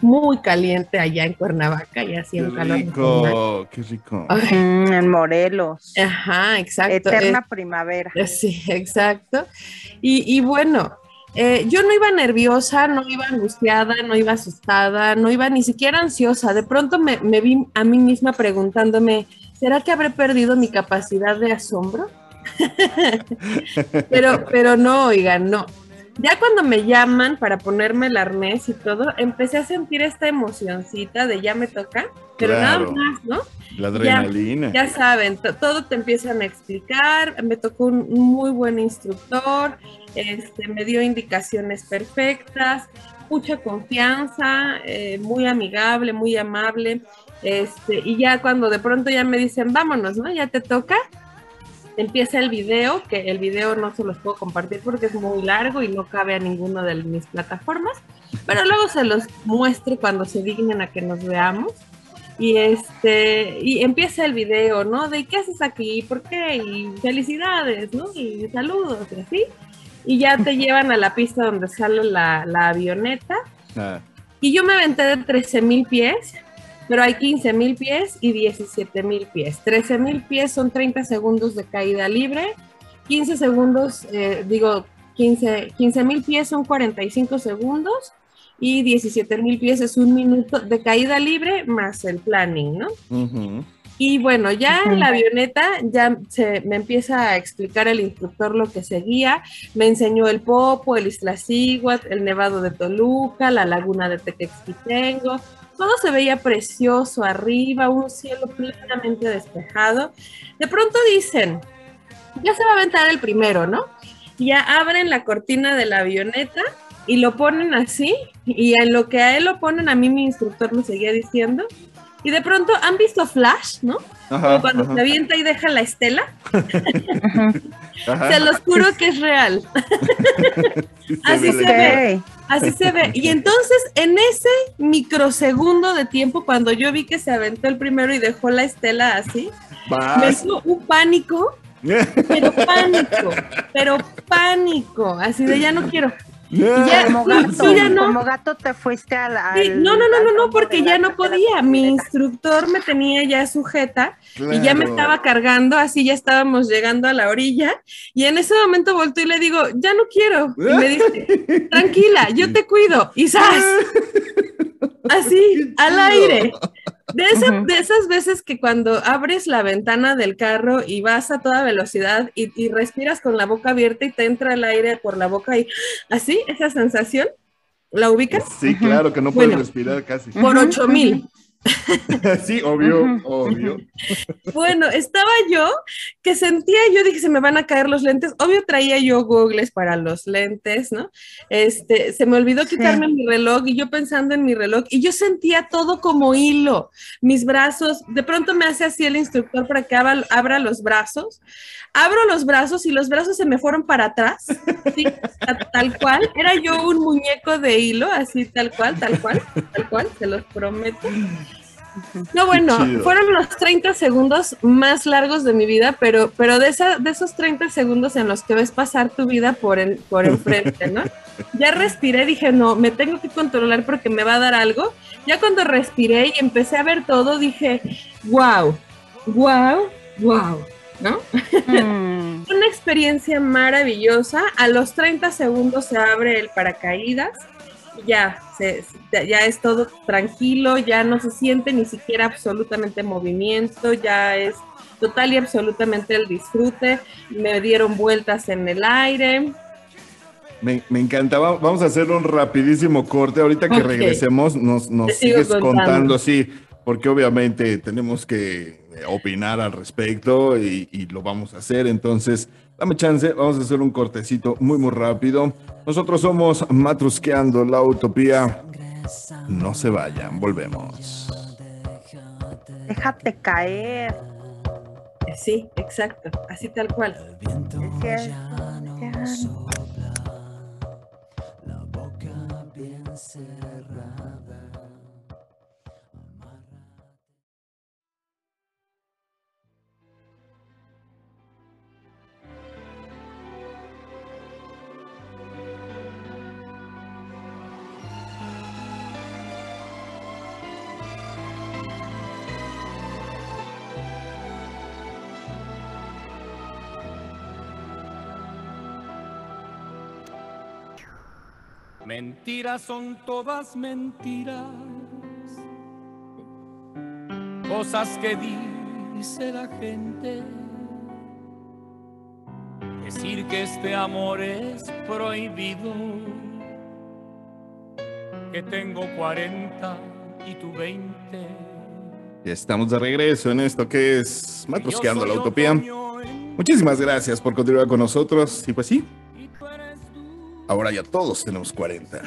muy caliente allá en Cuernavaca y hacía un calor. Rico, qué rico. en Morelos. Ajá, exacto. Eterna eh, primavera. Sí, exacto. Y, y bueno, eh, yo no iba nerviosa, no iba angustiada, no iba asustada, no iba ni siquiera ansiosa. De pronto me, vi a mí misma preguntándome, ¿será que habré perdido mi capacidad de asombro? pero, pero no, oigan, no. Ya cuando me llaman para ponerme el arnés y todo, empecé a sentir esta emocioncita de ya me toca, pero nada más, ¿no? La adrenalina. Ya, saben, todo te empiezan a explicar. Me tocó un muy buen instructor, este, me dio indicaciones perfectas, mucha confianza, eh, muy amigable, muy amable. Este, y ya cuando de pronto ya me dicen, vámonos, ¿no? Ya te toca, empieza el video, que el video no se los puedo compartir porque es muy largo y no cabe a ninguna de mis plataformas. Pero luego se los muestre cuando se dignen a que nos veamos. Y este, y empieza el video, ¿no? De qué haces aquí, por qué, y felicidades, ¿no? Y saludos, y así. Y ya te llevan a la pista donde sale la, la avioneta. Ah, Y yo me aventé de 13 mil pies, pero hay 15 mil pies y 17 mil pies. 13 mil pies son 30 segundos de caída libre, 15 segundos, eh, digo, 15 mil pies son 45 segundos y 17 mil pies es un minuto de caída libre más el planning, ¿no? Y bueno, ya en la avioneta ya se me empieza a explicar el instructor lo que seguía. Me enseñó el Popo, el Iztaccíhuatl, el Nevado de Toluca, la laguna de Tequexquitengo. Todo se veía precioso arriba, un cielo plenamente despejado. De pronto dicen, ya se va a aventar el primero, ¿no? Ya abren la cortina de la avioneta y lo ponen así. Y en lo que a él lo ponen, a mí mi instructor me seguía diciendo. Y de pronto, ¿han visto Flash, no? Ajá, Como cuando ajá, se avienta y deja la estela. ajá. Se los juro que es real. Sí se así se ve. Así se ve. Y entonces, en ese microsegundo de tiempo, cuando yo vi que se aventó el primero y dejó la estela así, me dio un pánico, pero pánico, pero pánico. Así de ya no quiero. Ya, Como no, gato, no. como gato te fuiste al. Sí, no, no, no, no, no, porque ya no podía. Mi instructor me tenía ya sujeta y ya me estaba cargando, así ya estábamos llegando a la orilla. Y en ese momento volteo y le digo, ya no quiero. Y me dice, tranquila, yo te cuido. Y ¡zas! Así, al aire. De, esa- de esas veces que cuando abres la ventana del carro y vas a toda velocidad y, y respiras con la boca abierta y te entra el aire por la boca y así, esa sensación, ¿la ubicas? Sí, claro, que no puedes Bueno. respirar casi. Por Ujú, ocho mil. Sí, obvio, obvio. Bueno, estaba yo que sentía, yo dije, se me van a caer los lentes. Obvio traía yo googles para los lentes, ¿no? Este, se me olvidó Sí. quitarme mi reloj y yo pensando en mi reloj y yo sentía todo como hilo, mis brazos, de pronto me hace así el instructor para que abra, abra los brazos. Abro los brazos y los brazos se me fueron para atrás, ¿sí? Ta- tal cual. Era yo un muñeco de hilo, así tal cual, tal cual, tal cual, se los prometo. No, bueno, fueron los 30 segundos más largos de mi vida, pero, pero de, esa, de esos 30 segundos en los que ves pasar tu vida por, en- por enfrente, ¿no? Ya respiré, dije, no, me tengo que controlar porque me va a dar algo. Ya cuando respiré y empecé a ver todo, dije, wow, wow, wow, ¿no? Mm, Una experiencia maravillosa. A los 30 segundos se abre el paracaídas. Ya, se- ya es todo tranquilo, ya no se siente ni siquiera absolutamente movimiento, ya es total y absolutamente el disfrute. Me dieron vueltas en el aire. Me, me encantaba. Vamos a hacer un rapidísimo corte. Ahorita que regresemos, nos, sigues contando. contando, sí, porque obviamente tenemos que opinar al respecto y, y lo vamos a hacer. Entonces, dame chance, vamos a hacer un cortecito muy, muy rápido. Nosotros somos Matrusqueando la Utopía. No se vayan, volvemos. déjate caer. Sí, exacto, así tal cual. Decía eso, Sebastián. Mentiras son todas mentiras. Cosas que dice la gente. Decir que este amor es prohibido. Que tengo 40 y tú 20. Ya estamos de regreso en esto que es Matrusqueando la Utopía. Muchísimas gracias por continuar con nosotros. Y pues sí, ahora ya todos tenemos 40.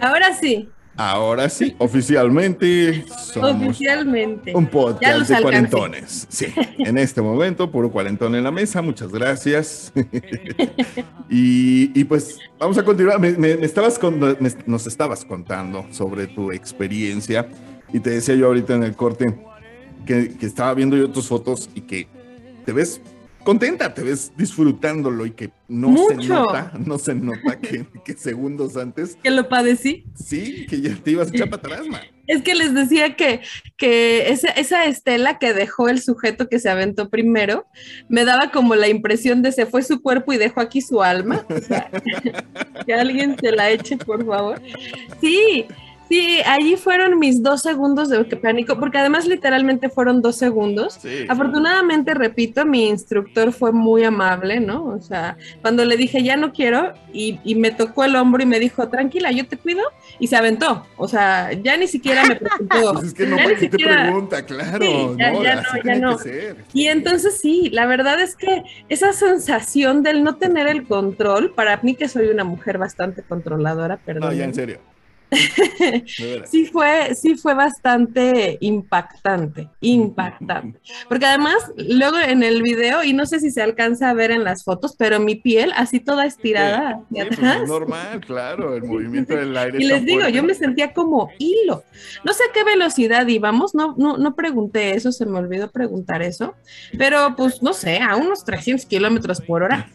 Ahora sí, Ahora sí, oficialmente somos Oficialmente. un podcast de cuarentones. Sí, en este momento, puro cuarentón en la mesa, muchas gracias. y, y pues vamos a continuar. Me, me- me estabas con- me- nos estabas contando sobre tu experiencia y te decía yo ahorita en el corte que, que estaba viendo yo tus fotos y que te ves contenta, te ves disfrutándolo y que no se nota, no se nota que, que segundos antes, Que lo padecí. sí, que ya te ibas a echar para atrás. Es que les decía que, que esa, esa estela que dejó el sujeto que se aventó primero, me daba como la impresión de se fue su cuerpo y dejó aquí su alma. O sea, que alguien se la eche, por favor. Sí, sí, allí fueron mis dos segundos de pánico, porque además literalmente fueron dos segundos. Sí. Afortunadamente, repito, mi instructor fue muy amable, ¿no? O sea, cuando le dije ya no quiero y, y me tocó el hombro y me dijo, tranquila, yo te cuido, y se aventó. O sea, ya ni siquiera me preguntó. Pues es que no, ¿para qué te siquiera- pregunta? Claro, Sí, ya- no, ya no, ya no. Y entonces sí, la verdad es que esa sensación del no tener el control, para mí que soy una mujer bastante controladora, perdón. No, ya en serio. Sí fue, sí fue bastante impactante, impactante. Porque además, luego en el video, y no sé si se alcanza a ver en las fotos, pero mi piel así toda estirada Sí, hacia pues atrás. es normal, claro, el movimiento del aire. Y es les digo, fuerte. yo me sentía como hilo. No sé a qué velocidad íbamos, no, no, no pregunté eso, se me olvidó preguntar eso, pero pues no sé, a unos 300 kilómetros por hora.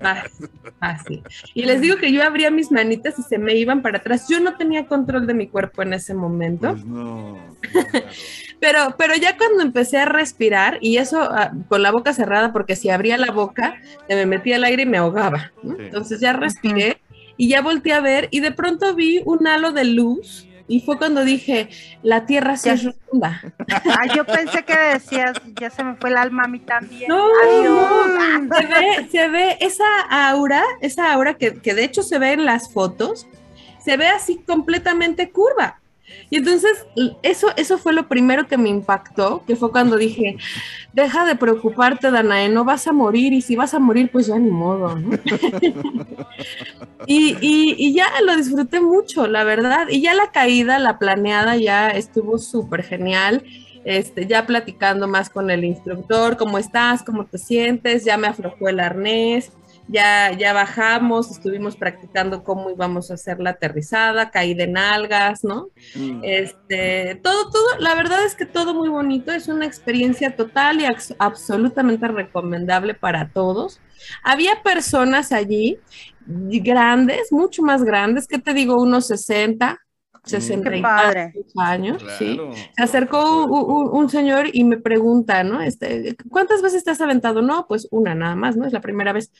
Fácil, fácil. Y les digo que yo abría mis manitas y se me iban para atrás. Yo no tenía control de mi cuerpo en ese momento. Pues no. claro. Pero, pero ya cuando empecé a respirar, y eso ah, con la boca cerrada, porque si abría la boca, se me metía el aire y me ahogaba. ¿no? Sí. Entonces ya respiré y ya volteé a ver, y de pronto vi un halo de luz, y fue cuando dije, la tierra sí Ya. es redonda. Ah, yo pensé que decías, ya se me fue el alma a mí también. No, Adiós. no, se ve, se ve esa aura, esa aura que, que de hecho se ve en las fotos, se ve así completamente curva. Y entonces eso, eso fue lo primero que me impactó, que fue cuando dije, deja de preocuparte, Danae, no vas a morir y si vas a morir, pues ya ni modo. ¿no? y, y- y ya lo disfruté mucho, la verdad. Y ya la caída, la planeada, ya estuvo súper genial. Este, ya platicando más con el instructor, cómo estás, cómo te sientes, ya me aflojó el arnés, ya, ya bajamos, estuvimos practicando cómo íbamos a hacer la aterrizada, caí de nalgas, ¿no? Mm. Este, todo, todo, la verdad es que todo muy bonito, es una experiencia total y absolutamente recomendable para todos. Había personas allí grandes, mucho más grandes, que te digo, unos 60, 60 Qué y padre. tantos años, sí. Claro. Se acercó un, un- un señor y me pregunta, ¿no? Este, ¿cuántas veces te has aventado? No, pues una nada más, ¿no? Es la primera vez.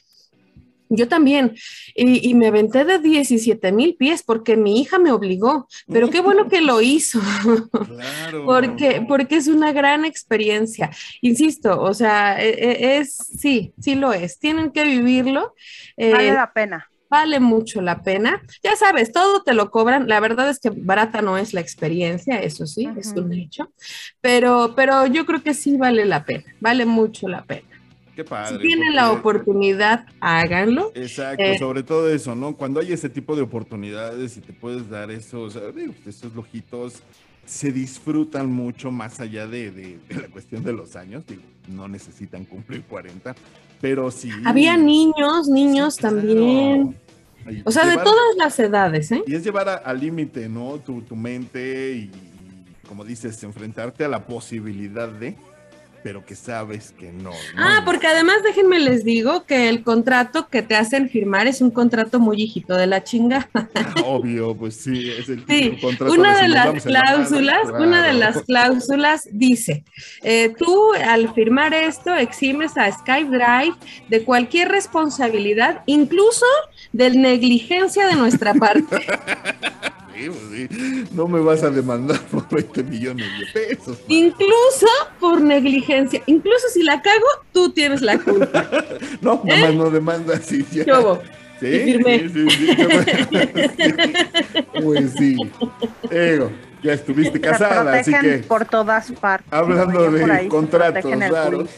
Yo también, y, y me aventé de 17 mil pies porque mi hija me obligó, pero qué bueno que lo hizo, Claro. porque, porque es una gran experiencia. Insisto, o sea, e- e- es, sí, sí lo es, tienen que vivirlo. eh, Vale la pena. vale mucho la pena. Ya sabes, todo te lo cobran. La verdad es que barata no es la experiencia, eso sí, es un hecho. Pero, pero yo creo que sí vale la pena, vale mucho la pena. Qué padre. si tienen la oportunidad, háganlo. Exacto, Eh, sobre todo eso, ¿no? Cuando hay ese tipo de oportunidades y te puedes dar eso, o sea, digo, esos lujitos se disfrutan mucho más allá de, de- de la cuestión de los años, digo, no necesitan cumplir 40, pero sí. Había niños, niños Sí, claro. también. Y O sea, de todas las edades, ¿eh? Y es llevar al límite, ¿no? Tu, tu mente y, como dices, enfrentarte a la posibilidad de, pero que sabes que no. ¿no? Ah, porque además déjenme les digo que el contrato que te hacen firmar es un contrato muy hijito de la chinga. Obvio, pues sí, es el Sí, contrato una de las cláusulas, una de las cláusulas dice, eh, tú al firmar esto eximes a Skype Drive de cualquier responsabilidad, incluso de negligencia de nuestra parte. Sí, pues sí. No me vas a demandar por 20 millones de pesos. man. incluso por negligencia, incluso si la cago, tú tienes la culpa. No, nada más no demanda, sí, ya. ¿Qué hubo? Sí, Y firmé. sí, sí, sí. Pues sí. Digo, ya estuviste Te casada, así que por todas partes. hablando de contratos raros.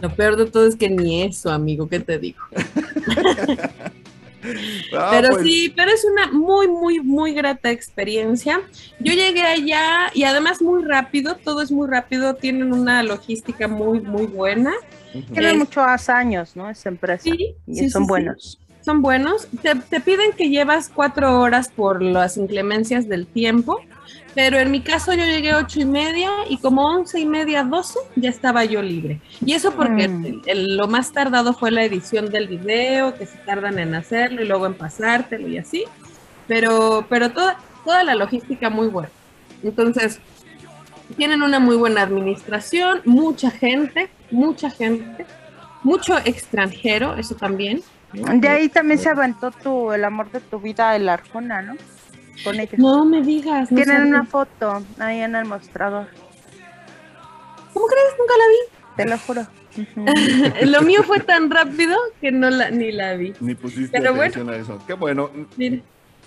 Lo peor de todo es que ni eso, amigo, ¿qué te digo? Ah, pero pues, sí, pero es una muy, muy, muy grata experiencia. Yo llegué allá y además muy rápido, todo es muy rápido, tienen una logística muy, muy buena. ujú. Tiene Es- muchos años, ¿no? Esa empresa. Sí, y sí, son sí, sí. buenos. Son buenos. Te, te piden que llevas cuatro horas por las inclemencias del tiempo, pero en mi caso yo llegué ocho y media y como once y media, doce, ya estaba yo libre. Y eso porque Mm. el- el- lo más tardado fue la edición del video, que se tardan en hacerlo y luego en pasártelo y así. Pero, pero toda, toda la logística muy buena. Entonces, tienen una muy buena administración, mucha gente, mucha gente, mucho extranjero, eso también. De ahí también se aventó tu, el amor de tu vida, el Arjona, ¿no? Con ellos. No me digas. no Tienen sabía. una foto ahí en el mostrador, ¿Cómo crees? Nunca la te lo juro. Vi. Lo mío fue tan rápido que no la, ni la vi. Ni pusiste Pero bueno. atención a eso. Qué bueno. Mira,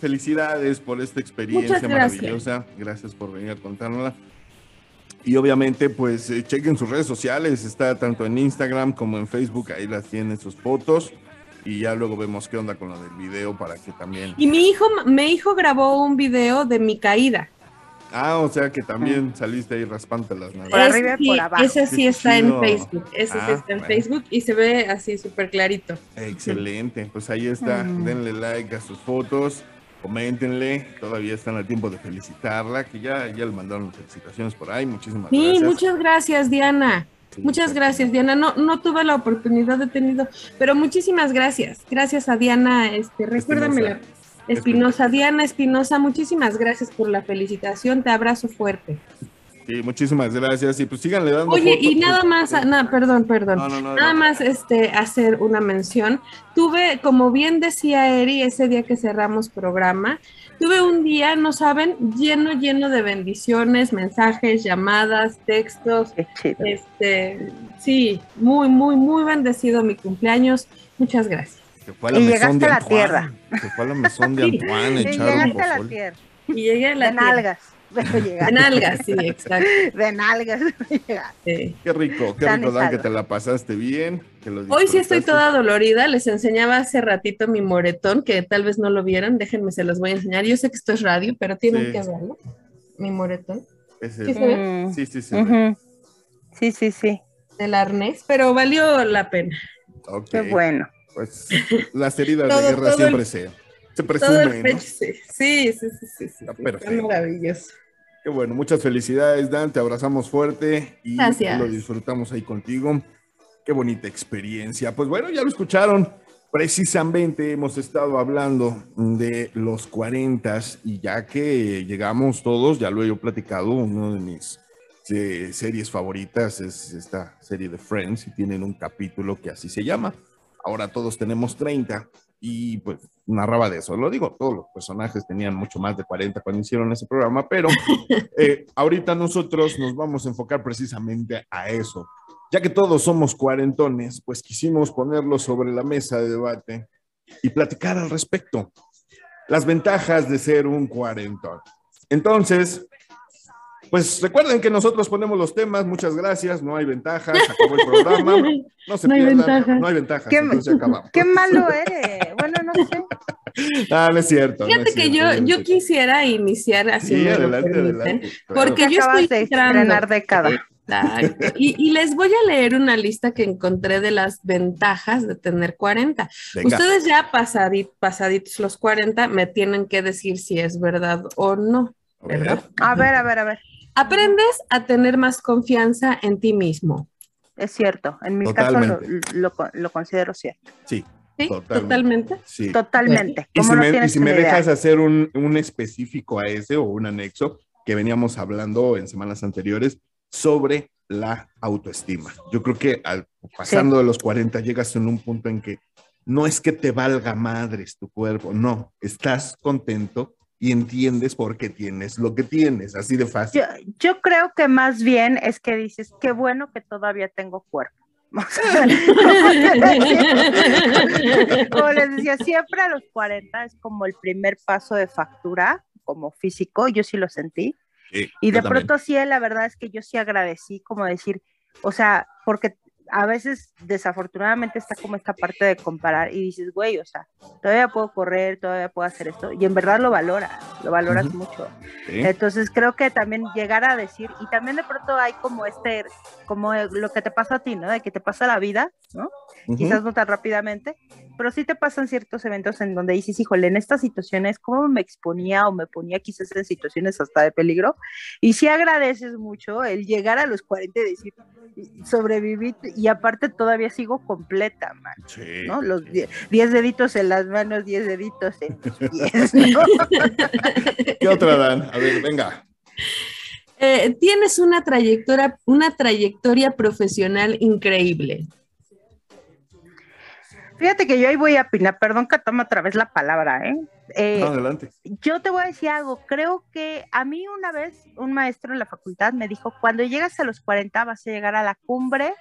Felicidades por esta experiencia gracias. maravillosa. Gracias por venir a contárnosla. Y obviamente, pues eh, chequen sus redes sociales. Está tanto en Instagram como en Facebook. Ahí las tienen sus fotos. Y ya luego vemos qué onda con lo del video para que también. Y mi hijo, mi hijo grabó un video de mi caída. Ah, o sea que también saliste ahí raspante las nalgas. Por Ese arriba y sí- por abajo. Ese sí Qué está en. Facebook. Ese sí Ah, está en bueno. Facebook y se ve así súper clarito. Excelente. Pues ahí está. Mm. Denle like a sus fotos. Coméntenle. Todavía están a tiempo de felicitarla. Que ya, ya le mandaron felicitaciones por ahí. Muchísimas Sí, gracias. muchas gracias, Diana. Muchas gracias, Diana. No, no tuve la oportunidad de tenido, pero muchísimas gracias. Gracias a Diana, este, recuérdame la Espinosa, Diana Espinosa, muchísimas gracias por la felicitación. Te abrazo fuerte. Sí, muchísimas gracias. Y pues síganle dando Oye, fotos, y nada más, na- perdón, perdón. No, no, no, Nada no. más este hacer una mención. Tuve, como bien decía Eri, ese día que cerramos programa, tuve un día, no saben, lleno, lleno de bendiciones, mensajes, llamadas, textos. Qué chido. Este, sí, muy, muy, muy bendecido mi cumpleaños. Muchas gracias. Fue la Y llegaste a la Antoine. tierra. Fue la mesón de. Antoine un llegaste a la tierra. Y llegué a la De tierra. nalgas. Pero llegaste. En algas, sí, exacto. De nalgas. llegaste. Qué rico, qué San rico, Dan, que te la pasaste bien. que lo Hoy sí estoy toda dolorida. Les enseñaba hace ratito mi moretón, que tal vez no lo vieron. Déjenme, se los voy a enseñar. Yo sé que esto es radio, pero tienen Sí. que verlo. Mi moretón. Ese- ¿Sí se ve? Mm, Sí, sí, sí. Sí, sí, sí. del arnés, pero valió la pena. Qué bueno. Pues las heridas Todo- de guerra siempre el- se, se Todo el ¿no? pecho, sí, sí, sí, sí, sí, sí, Está sí, perfecto. Está maravilloso. Qué bueno, muchas felicidades, Dan. Te abrazamos fuerte y Gracias. lo disfrutamos ahí contigo. Qué bonita experiencia. Pues bueno, ya lo escucharon. Precisamente hemos estado hablando de los 40 y ya que llegamos todos, ya lo he yo platicado, uno de mis eh, series favoritas es esta serie de Friends y tienen un capítulo que así se llama. Ahora todos tenemos 30 y pues narraba de eso. Lo digo, todos los personajes tenían mucho más de 40 cuando hicieron ese programa, pero eh, ahorita nosotros nos vamos a enfocar precisamente a eso. Ya que todos somos cuarentones, pues quisimos ponerlo sobre la mesa de debate y platicar al respecto. Las ventajas de ser un cuarentón. Entonces, pues recuerden que nosotros ponemos los temas, muchas gracias, no hay ventajas, acabó el programa, no se No hay ventajas. no hay ventajas, Qué- entonces ya acabamos. Qué malo eres. Bueno, no sé. Ah, no es cierto. no Fíjate es que cierto, yo, yo quisiera iniciar así. Sí, adelante, permiten, adelante. Porque Que yo estoy de entrando. estrenar década. Y, y les voy a leer una lista que encontré de las ventajas de tener 40. Venga. Ustedes ya pasadit- pasaditos los 40 me tienen que decir si es verdad o no. ¿verdad? A ver, a ver, a ver. Aprendes a tener más confianza en ti mismo. Es cierto. En mi Totalmente. caso lo, lo, lo considero cierto. Sí, ¿Sí? Totalmente. Totalmente. sí. Totalmente. Y ¿Cómo si no me, y si me dejas hacer un, un específico a ese o un anexo que veníamos hablando en semanas anteriores sobre la autoestima. Yo creo que al, pasando de los 40 llegas en un punto en que no es que te valga madres tu cuerpo, no, estás contento y entiendes por qué tienes lo que tienes, así de fácil. Yo, yo creo que más bien es que dices, qué bueno que todavía tengo cuerpo. Como les decía, siempre a los 40 es como el primer paso de factura, como físico, yo sí lo sentí. Sí, Y de también. pronto sí, la verdad es que yo sí agradecí, como decir, o sea, porque a veces desafortunadamente está como esta parte de comparar y dices, güey, o sea, todavía puedo correr, todavía puedo hacer esto, y en verdad lo valoras, lo valoras mucho. Entonces creo que también llegar a decir, y también de pronto hay como este, como lo que te pasa a ti, ¿no? De que te pasa la vida, ¿no? Quizás no tan rápidamente, pero sí te pasan ciertos eventos en donde dices, híjole, en estas situaciones, ¿cómo me exponía o me ponía quizás en situaciones hasta de peligro? Y sí agradeces mucho el llegar a los 40 y decir, sobreviví y aparte todavía sigo completa, man. ¿no? Los 10 deditos en las manos, 10 deditos en los pies, ¿Qué otra dan? A ver, venga. Eh, tienes una trayectoria, una trayectoria profesional increíble. Fíjate que yo ahí voy a opinar, perdón que tome otra vez la palabra, ¿eh? eh Adelante. Yo te voy a decir algo, creo que a mí una vez un maestro en la facultad me dijo, cuando llegas a los 40 vas a llegar a la cumbre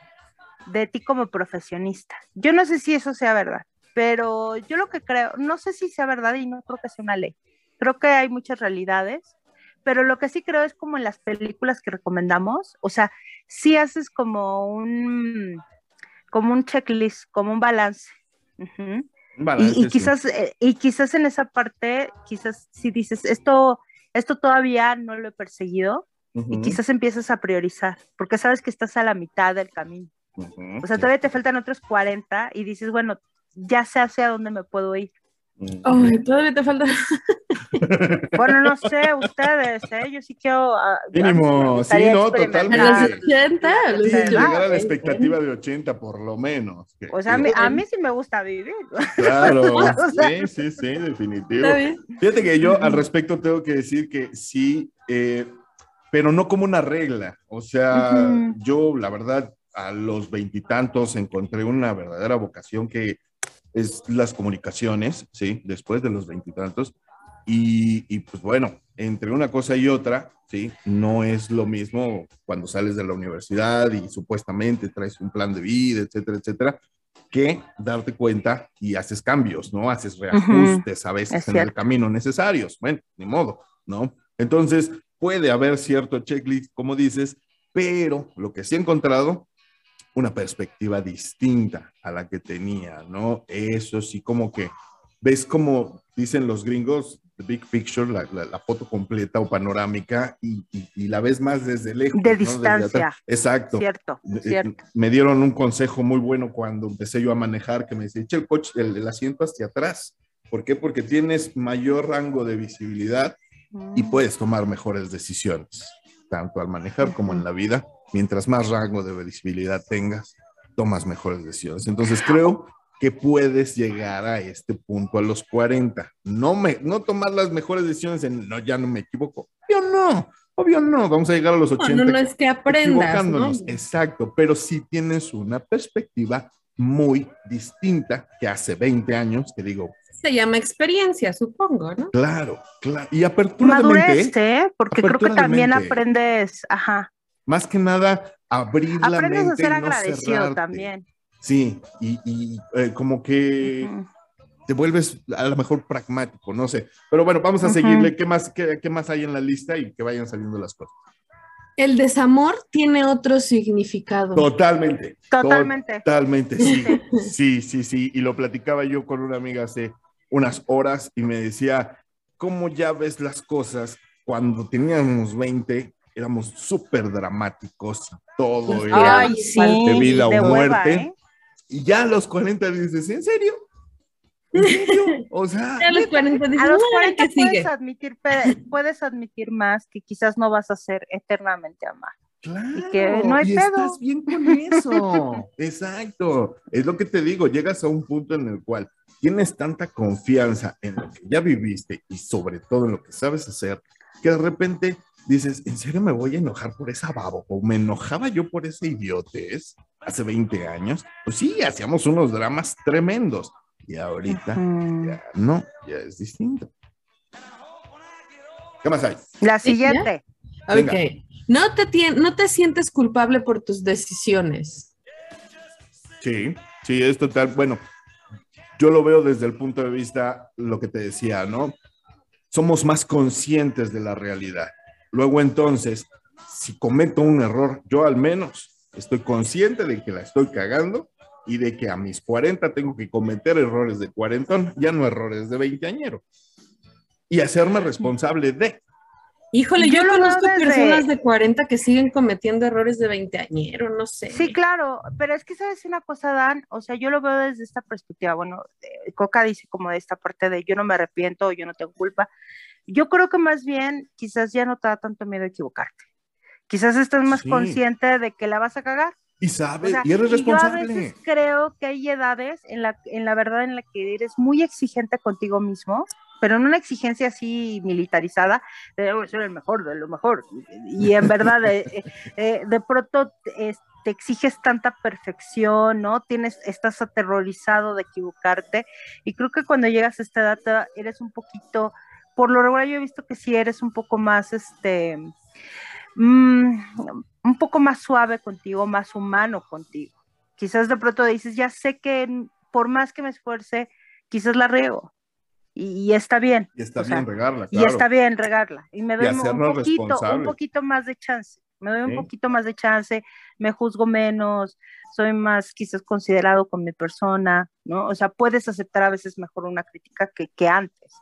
de ti como profesionista. Yo no sé si eso sea verdad, pero yo lo que creo, no sé si sea verdad y no creo que sea una ley. Creo que hay muchas realidades, pero lo que sí creo es como en las películas que recomendamos, o sea, si haces como un como un checklist, como un balance y, quizás, eh, y quizás en esa parte, quizás si dices, esto, esto todavía no lo he perseguido, y quizás empiezas a priorizar, porque sabes que estás a la mitad del camino. O sea, todavía te faltan otros 40 y dices, bueno, ya sé hacia dónde me puedo ir. Ay, todavía te falta. bueno, no sé, ustedes, ¿eh? Yo sí quiero. Uh, Mínimo, sí, no, totalmente. A los 80. Sí, llegar a la expectativa de 80, por lo menos. o sea, a mí, sí me gusta vivir. Claro, sí, sí, sí, definitivo. Fíjate que yo al respecto tengo que decir que sí, eh, pero no como una regla. O sea, yo, la verdad, a los veintitantos encontré una verdadera vocación que es las comunicaciones, ¿sí? Después de los veintitantos. Y, y, pues bueno, entre una cosa y otra, ¿sí? No es lo mismo cuando sales de la universidad y supuestamente traes un plan de vida, etcétera, etcétera, que darte cuenta y haces cambios, ¿no? Haces reajustes a veces en el camino necesarios. Bueno, ni modo, ¿no? Entonces, puede haber cierto checklist, como dices, pero lo que sí he encontrado una perspectiva distinta a la que tenía, ¿no? Eso sí, como que ves como dicen los gringos, the big picture, la, la, foto completa o panorámica, y, y, la ves más desde lejos. De distancia. Exacto. Cierto, eh, cierto. Me dieron un consejo muy bueno cuando empecé yo a manejar, que me decía, echa el coche, el, el asiento hacia atrás. ¿Por qué? Porque tienes mayor rango de visibilidad y mm. puedes tomar mejores decisiones, tanto al manejar como en la vida mientras más rango de visibilidad tengas, tomas mejores decisiones. Entonces creo que puedes llegar a este punto a los 40. No, me, no tomar las mejores decisiones en, no, ya no me equivoco. Obvio no, obvio no, vamos a llegar a los 80. No, no, es que aprendas. ¿no? Exacto, pero si tienes una perspectiva muy distinta que hace 20 años, que digo. Se llama experiencia, supongo, ¿no? Claro, claro. Y apertura Madurez, de mente. ¿eh? Porque creo que también aprendes, ajá más que nada abrir la mente. Aprendes a ser agradecido también. Sí, y, eh, como que te vuelves a lo mejor pragmático, no sé. Pero bueno, vamos a seguirle. ¿Qué más, qué, más hay en la lista y que vayan saliendo las cosas? El desamor tiene otro significado. Totalmente. Totalmente. Totalmente, sí. Sí, sí, sí. Y lo platicaba yo con una amiga hace unas horas y me decía, ¿cómo ya ves las cosas cuando teníamos 20 éramos súper dramáticos y todo era de vida o muerte. ¿eh? Y ya a los 40 dices, ¿en serio? ¿En serio? O sea, a los 40, dices, a los 40 puedes, admitir, puedes admitir más que quizás no vas a ser eternamente amado. Claro, y que no hay estás bien con eso. Exacto. Es lo que te digo, llegas a un punto en el cual tienes tanta confianza en lo que ya viviste y sobre todo en lo que sabes hacer, que de repente dices, ¿en serio me voy a enojar por esa babo? ¿O me enojaba yo por ese idiotez hace 20 años? Pues sí, hacíamos unos dramas tremendos. Y ahorita ya no, ya es distinto. ¿Qué más hay? La siguiente. Ok. No te, no te sientes culpable por tus decisiones. Sí, sí, es total. Bueno, yo lo veo desde el punto de vista, lo que te decía, ¿no? Somos más conscientes de la realidad. Luego entonces, si cometo un error, yo al menos estoy consciente de que la estoy cagando y de que a mis 40 tengo que cometer errores de cuarentón, ya no errores de veinteañero. Y hacerme responsable de. Híjole, yo, conozco personas de 40 que siguen cometiendo errores de veinteañero, no sé. Sí, claro, pero es que sabes una cosa, Dan, o sea, yo lo veo desde esta perspectiva. Bueno, Coca dice como de esta parte de yo no me arrepiento, yo no tengo culpa. Yo creo que más bien quizás ya no te da tanto miedo equivocarte. Quizás estás más consciente de que la vas a cagar y sabes, y eres responsable. Yo a veces creo que hay edades en la, en la verdad en la que eres muy exigente contigo mismo, pero en una exigencia así militarizada, de ser el mejor, de lo mejor. Y en verdad, de, eh, de pronto te exiges tanta perfección, ¿no? Tienes, estás aterrorizado de equivocarte. Y creo que cuando llegas a esta edad eres un poquito, por lo regular yo he visto que sí eres un poco más, este, mmm, un poco más suave contigo, más humano contigo. Quizás de pronto dices, ya sé que por más que me esfuerce, quizás la riego. Y, está bien. Y está bien regarla. Y está bien regarla. Y me doy un, poquito, un poquito más de chance. Me doy un poquito más de chance, me juzgo menos, soy más quizás considerado con mi persona, ¿no? O sea, puedes aceptar a veces mejor una crítica que, que antes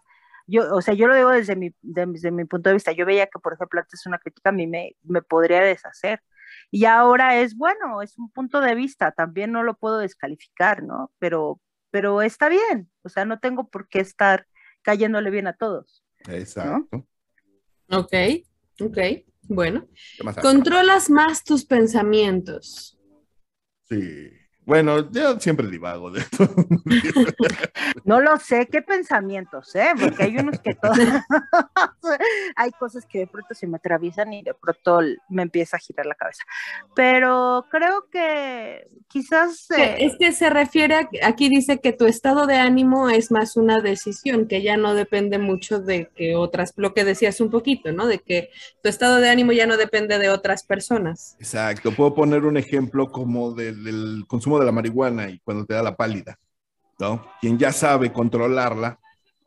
yo, o sea, yo lo digo desde mi, desde mi punto de vista. Yo veía que, por ejemplo, antes una crítica a mí me, me podría deshacer. Y ahora es bueno, es un punto de vista, también no lo puedo descalificar, ¿no? Pero, pero está bien, o sea, no tengo por qué estar cayéndole bien a todos. Exacto. Ok, ok, bueno. Controlas más tus pensamientos. Sí. Bueno, yo siempre divago de esto. No lo sé, qué pensamientos, ¿eh? Porque hay unos que todos. hay cosas que de pronto se me atraviesan y de pronto me empieza a girar la cabeza. Pero creo que quizás. Eh, es que se refiere, aquí dice que tu estado de ánimo es más una decisión, que ya no depende mucho de que otras, lo que decías un poquito, ¿no? De que tu estado de ánimo ya no depende de otras personas. Exacto. Puedo poner un ejemplo como del consumo de la marihuana y cuando te da la pálida, ¿no? Quien ya sabe controlarla,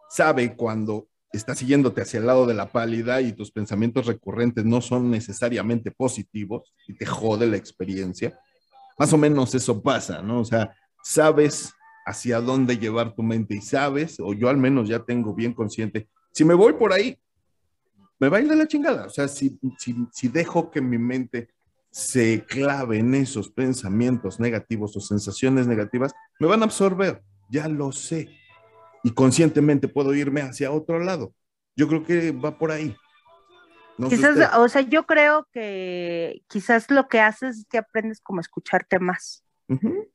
sabe cuando está siguiéndote hacia el lado de la pálida y tus pensamientos recurrentes no son necesariamente positivos y te jode la experiencia. Más o menos eso pasa, ¿no? O sea, sabes hacia dónde llevar tu mente y sabes, o yo al menos ya tengo bien consciente, si me voy por ahí, me va a ir de la chingada. O sea, si, si, si dejo que mi mente se clave en esos pensamientos negativos o sensaciones negativas, me van a absorber, ya lo sé. Y conscientemente puedo irme hacia otro lado. Yo creo que va por ahí. quizás, o sea, yo creo que quizás lo que haces es que aprendes como a escucharte más.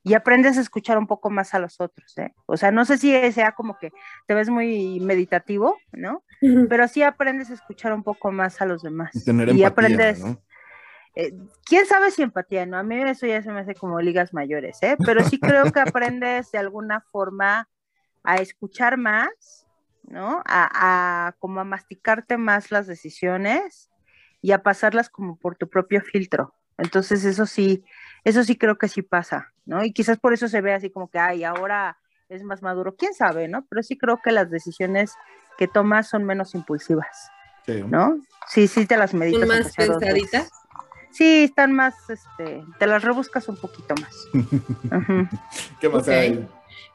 Y aprendes a escuchar un poco más a los otros, ¿eh? O sea, no sé si sea como que te ves muy meditativo, ¿no? Pero sí aprendes a escuchar un poco más a los demás. Y, tener empatía, aprendes, ¿no? Eh, quién sabe si empatía, ¿no? A mí eso ya se me hace como ligas mayores, ¿eh? Pero sí creo que aprendes de alguna forma a escuchar más, ¿no? A, como a masticarte más las decisiones y a pasarlas como por tu propio filtro. Entonces eso sí, eso sí creo que sí pasa, ¿no? Y quizás por eso se ve así como que, ay, ahora es más maduro, quién sabe, ¿no? Pero sí creo que las decisiones que tomas son menos impulsivas, ¿no? Sí, sí te las meditas. ¿Son más pensaditas? Sí, están más, este, te las rebuscas un poquito más. ¿Qué más hay?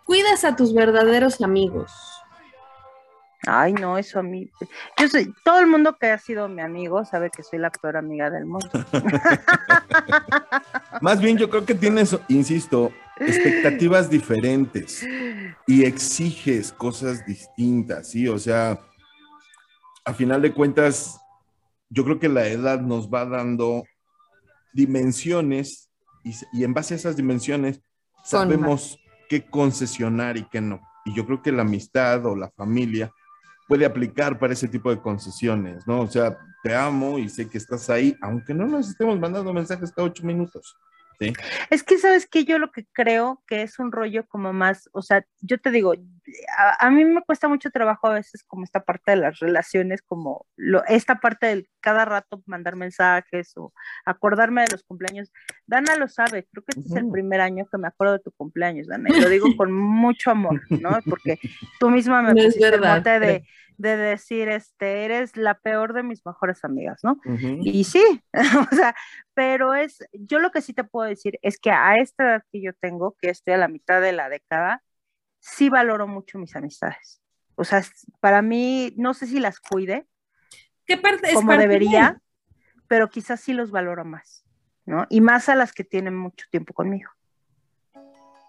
Cuidas a tus verdaderos amigos. Ay, no, eso a mí. Yo soy, todo el mundo que ha sido mi amigo sabe que soy la peor amiga del mundo. Más bien, yo creo que tienes, insisto, expectativas diferentes y exiges cosas distintas, ¿sí? O sea, a final de cuentas, yo creo que la edad nos va dando dimensiones y, en base a esas dimensiones sabemos qué concesionar y qué no. Y yo creo que la amistad o la familia puede aplicar para ese tipo de concesiones, ¿no? O sea, te amo y sé que estás ahí, aunque no nos estemos mandando mensajes cada ocho minutos. ¿sí? Es que, ¿sabes que Yo lo que creo que es un rollo como más, o sea, yo te digo, a, mí me cuesta mucho trabajo a veces como esta parte de las relaciones, como lo, esta parte del cada rato mandar mensajes o acordarme de los cumpleaños. Dana lo sabe, creo que este es el primer año que me acuerdo de tu cumpleaños, Dana, y lo digo con mucho amor, ¿no? Porque tú misma me pusiste el de, de decir, este, eres la peor de mis mejores amigas, ¿no? Y sí, o sea, pero es, yo lo que sí te puedo decir es que a esta edad que yo tengo, que estoy a la mitad de la década, sí valoro mucho mis amistades. O sea, para mí, no sé si las cuide. ¿Qué parte Como debería, pero quizás sí los valoro más, ¿no? Y más a las que tienen mucho tiempo conmigo.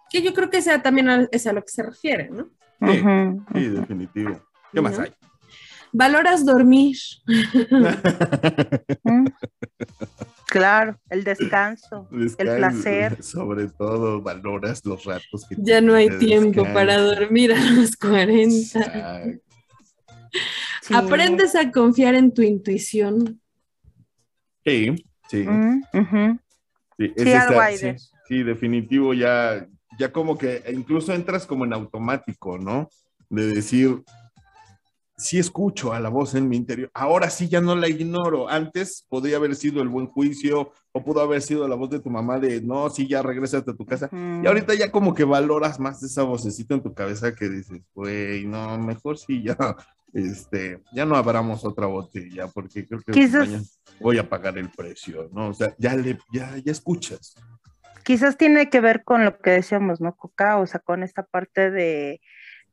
Que yo creo que sea también es a lo que se refiere, ¿no? Sí, definitivo. ¿Qué más hay? Valoras dormir. Mm. Claro, el descanso, el placer. Sobre todo valoras los ratos que Ya no hay tiempo para dormir a los 40. Aprendes a confiar en tu intuición. Sí, sí. Mm, sí, sí, sí, definitivo, ya, ya como que incluso entras como en automático, ¿no? De decir, sí escucho a la voz en mi interior. Ahora sí ya no la ignoro. Antes podría haber sido el buen juicio o pudo haber sido la voz de tu mamá de no, sí, ya regresate a tu casa. Y ahorita ya como que valoras más esa vocecita en tu cabeza que dices, güey, no, mejor sí ya, este, ya no abramos otra botella porque creo que voy a pagar el precio, ¿no? O sea, ya le, ya, ya escuchas. Quizás tiene que ver con lo que decíamos, ¿no, Coca? O sea, con esta parte de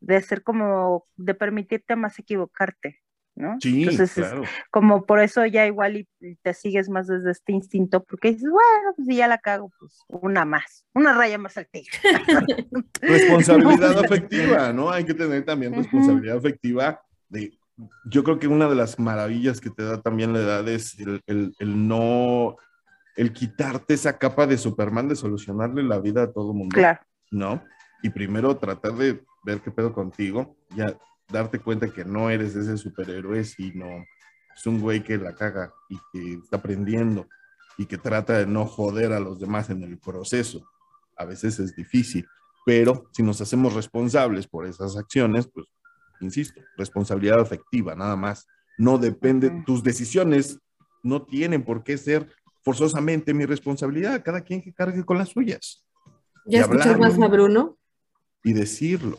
de ser como, de permitirte más equivocarte, ¿no? Sí, Entonces, como por eso ya igual y, te sigues más desde este instinto, porque dices, bueno, pues si ya la cago, pues una más, una raya más al tigre. responsabilidad afectiva, ¿no? Hay que tener también responsabilidad afectiva de, yo creo que una de las maravillas que te da también la edad es el, el, el no, el quitarte esa capa de Superman de solucionarle la vida a todo el mundo. Claro. ¿No? Y primero tratar de ver qué pedo contigo, ya darte cuenta que no eres ese superhéroe, sino es un güey que la caga y que está aprendiendo y que trata de no joder a los demás en el proceso. A veces es difícil, pero si nos hacemos responsables por esas acciones, pues, insisto, responsabilidad afectiva, nada más. No depende, tus decisiones no tienen por qué ser forzosamente mi responsabilidad, cada quien que cargue con las suyas. ¿Ya escuchas más a Bruno? Y decirlo.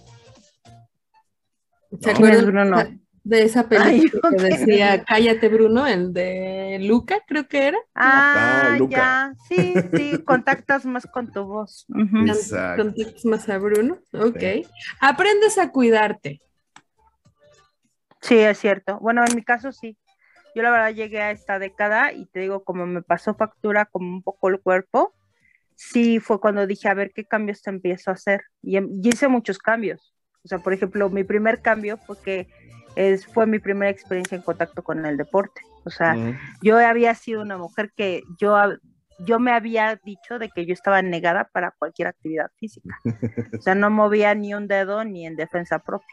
¿Se acuerdan de esa película que decía Cállate Bruno, el de Luca, creo que era? Ah, ah ya, sí, sí, contactas más con tu voz. Contactas más a Bruno, ok. Aprendes a cuidarte. Sí, es cierto. Bueno, en mi caso sí. Yo la verdad llegué a esta década y te digo, como me pasó factura como un poco el cuerpo, sí fue cuando dije, a ver qué cambios te empiezo a hacer. y em, hice muchos cambios o sea, por ejemplo, mi primer cambio fue que es, fue mi primera experiencia en contacto con el deporte. O sea, yo había sido una mujer que yo, yo me había dicho de que yo estaba negada para cualquier actividad física. O sea, no movía ni un dedo ni en defensa propia.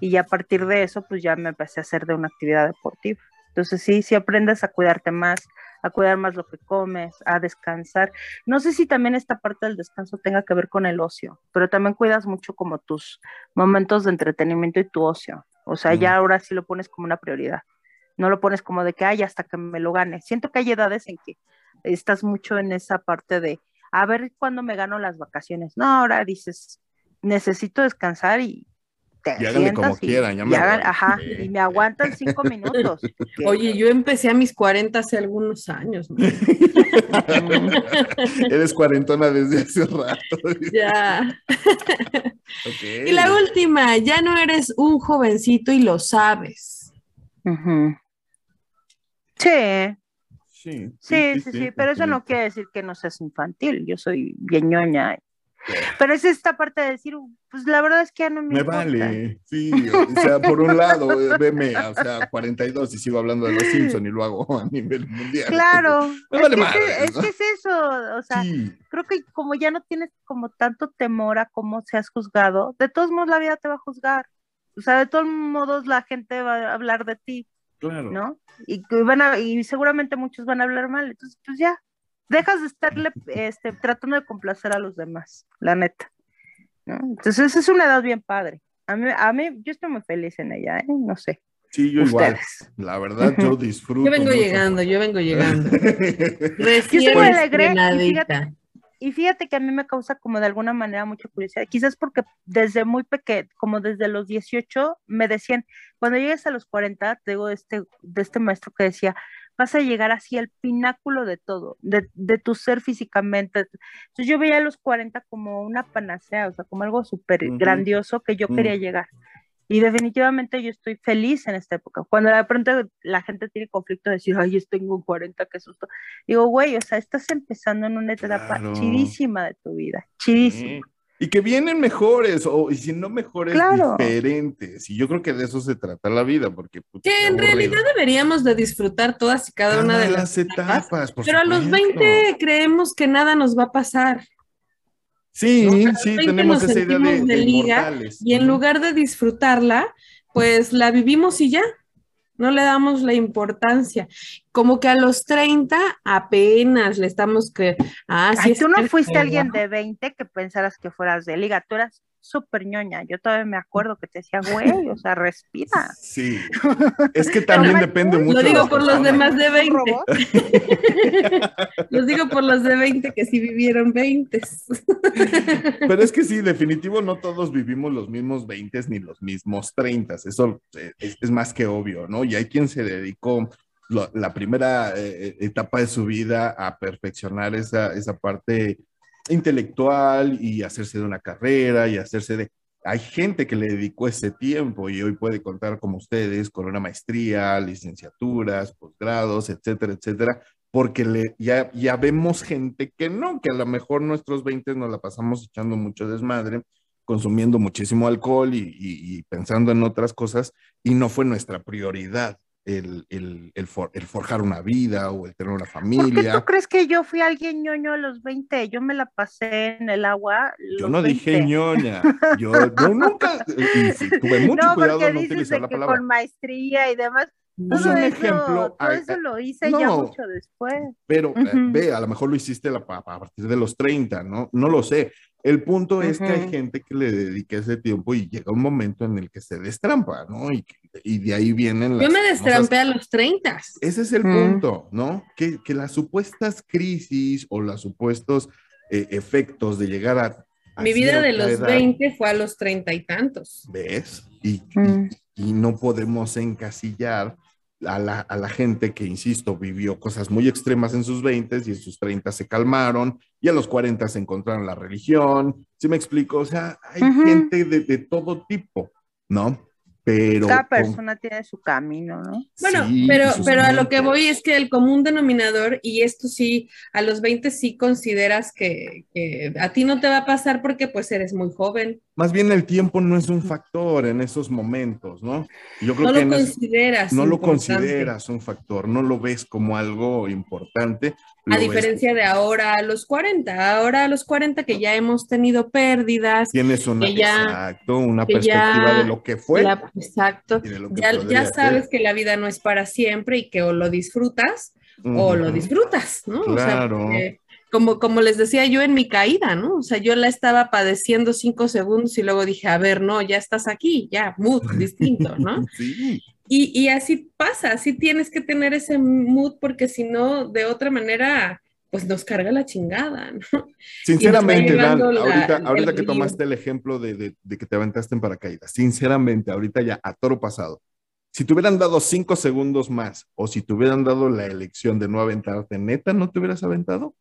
Y a partir de eso, pues ya me empecé a hacer de una actividad deportiva. Entonces sí, sí aprendes a cuidarte más, a cuidar más lo que comes, a descansar. No sé si también esta parte del descanso tenga que ver con el ocio, pero también cuidas mucho como tus momentos de entretenimiento y tu ocio. O sea, ya ahora sí lo pones como una prioridad. No lo pones como de que, ay, hasta que me lo gane. Siento que hay edades en que estás mucho en esa parte de, a ver cuándo me gano las vacaciones. No, ahora dices, necesito descansar y y háganle como quieran, ya me ajá, y me aguantan cinco minutos. Oye, yo empecé a mis 40 hace algunos años. Eres cuarentona desde hace rato. ya. Y la última, ya no eres un jovencito y lo sabes. Sí. Sí, sí, sí, sí, pero eso no quiere decir que no seas infantil. Yo soy bien ñoña pero es esta parte de decir, pues la verdad es que ya no me. Me vale, sí. O sea, por un lado, eh, veme, o sea, 42 y sigo hablando de los Simpsons y lo hago a nivel mundial. Claro. es, que es, que es, eso. O sea, creo que como ya no tienes como tanto temor a cómo seas juzgado, de todos modos la vida te va a juzgar. O sea, de todos modos la gente va a hablar de ti. Claro. ¿No? Y, van a, y seguramente muchos van a hablar mal. Entonces, pues ya, dejas de estarle este, tratando de complacer a los demás, la neta. Entonces, es una edad bien padre. A mí, a mí, yo estoy muy feliz en ella, ¿eh? No sé. Sí, yo igual. La verdad, yo disfruto. Yo vengo llegando, yo vengo llegando. Recién Yo estoy alegre, y estrenadita. Y fíjate que a mí me causa como de alguna manera mucha curiosidad. Quizás porque desde muy pequeño, como desde los 18, me decían, cuando llegues a los 40, te digo de este, de este maestro que decía, vas a llegar así al pináculo de todo, de, de tu ser físicamente. Entonces yo veía a los 40 como una panacea, o sea, como algo súper Ujú. grandioso que yo Mm. quería llegar. Y definitivamente yo estoy feliz en esta época. Cuando de pronto la gente tiene conflicto de decir, ay, yo tengo 40, qué susto. Digo, güey, o sea, estás empezando en una etapa Claro. chidísima de tu vida, chidísima. Sí. Y que vienen mejores, o y si no mejores, Claro. diferentes. Y yo creo que de eso se trata la vida, porque. puta, Que en realidad deberíamos de disfrutar todas y cada una de Cada las etapas. etapas. por Pero a los supuesto. 20 creemos que nada nos va a pasar. Sí, sí, 20 tenemos esa idea de, de liga. Y en lugar de disfrutarla, pues la vivimos y ya. No le damos la importancia. Como que a los 30 apenas le estamos que. Ah, sí Ay, es tú no fuiste alguien de 20 que pensaras que fueras de liga, tú eras súper ñoña. Yo todavía me acuerdo que te decía, güey, o sea, respira. Sí. Es que también Pero- depende mucho. Lo digo por los demás de ¿Un 20. robot? Los digo por los de 20 que sí vivieron 20. Pero es que sí, definitivo, no todos vivimos los mismos 20 ni los mismos 30. Eso eh, es, es más que obvio, ¿no? Y hay quien se dedicó la primera eh, etapa de su vida a perfeccionar esa, esa parte intelectual y hacerse de una carrera y hacerse de... Hay gente que le dedicó ese tiempo y hoy puede contar como ustedes con una maestría, licenciaturas, posgrados, etcétera, etcétera, porque ya, ya vemos gente que no, que a lo mejor nuestros 20 nos la pasamos echando mucho desmadre, consumiendo muchísimo alcohol y pensando en otras cosas, y no fue nuestra prioridad el, el, el for- el forjar una vida o el tener una ¿Por qué familia. tú crees que yo fui alguien ñoño a los 20? Yo me la pasé en el agua. Yo no dije 20. ñoña, yo, yo nunca, sí, tuve mucho no, cuidado porque de no dices utilizar de la que palabra. con maestría y demás. Es Todo un eso, ejemplo, todo eso ay, lo hice ya no. mucho después. Pero eh, Ujú. ve, a lo mejor lo hiciste la- a partir de los 30, ¿no? No lo sé. El punto es que hay gente que le dedica ese tiempo y llega un momento en el que se destrampa, ¿no? Y, que- y de ahí vienen las Yo me famosas- destrampé a los 30. Ese es el Mm. punto, ¿no? Que, que las supuestas crisis o los supuestos eh, efectos de llegar a... a Mi vida de los edad, 20 fue a los 30 y tantos. ¿Ves? Y, y- Mm. y no podemos encasillar a la, a la gente que, insisto, vivió cosas muy extremas en sus 20 y en sus 30 se calmaron y a los 40 se encontraron la religión. ¿Sí me explico? O sea, hay gente de, de todo tipo, ¿no? Pero... Cada con- persona tiene su camino, ¿no? Bueno, sí, pero, sus pero a lo que voy es que el común denominador, y esto sí, a los 20 sí consideras que, que a ti no te va a pasar porque pues eres muy joven. Más bien el tiempo no es un factor en esos momentos, ¿no? Yo creo No que lo consideras. no lo consideras un factor, no lo ves como algo importante. A diferencia de ahora a los 40. Ahora a los 40 que ya hemos tenido pérdidas. tienes una, ya- exacto, una perspectiva ya de lo que fue la- exacto. que Ya, ya sabes ser. que la vida no es para siempre y que o lo disfrutas o lo disfrutas, ¿no? O sea, Claro. como, como les decía yo en mi caída, ¿no? O sea, yo la estaba padeciendo cinco segundos y luego dije, a ver, no, ya estás aquí, ya, mood distinto, ¿no? Sí, Y, y así pasa, así tienes que tener ese mood porque si no, de otra manera, pues nos carga la chingada, ¿no? sinceramente, Dan, la- ahorita, ahorita que río. tomaste el ejemplo de, de- de que te aventaste en paracaídas, sinceramente, ahorita ya a toro pasado, si te hubieran dado cinco segundos más o si te hubieran dado la elección de no aventarte, neta, ¿no te hubieras aventado?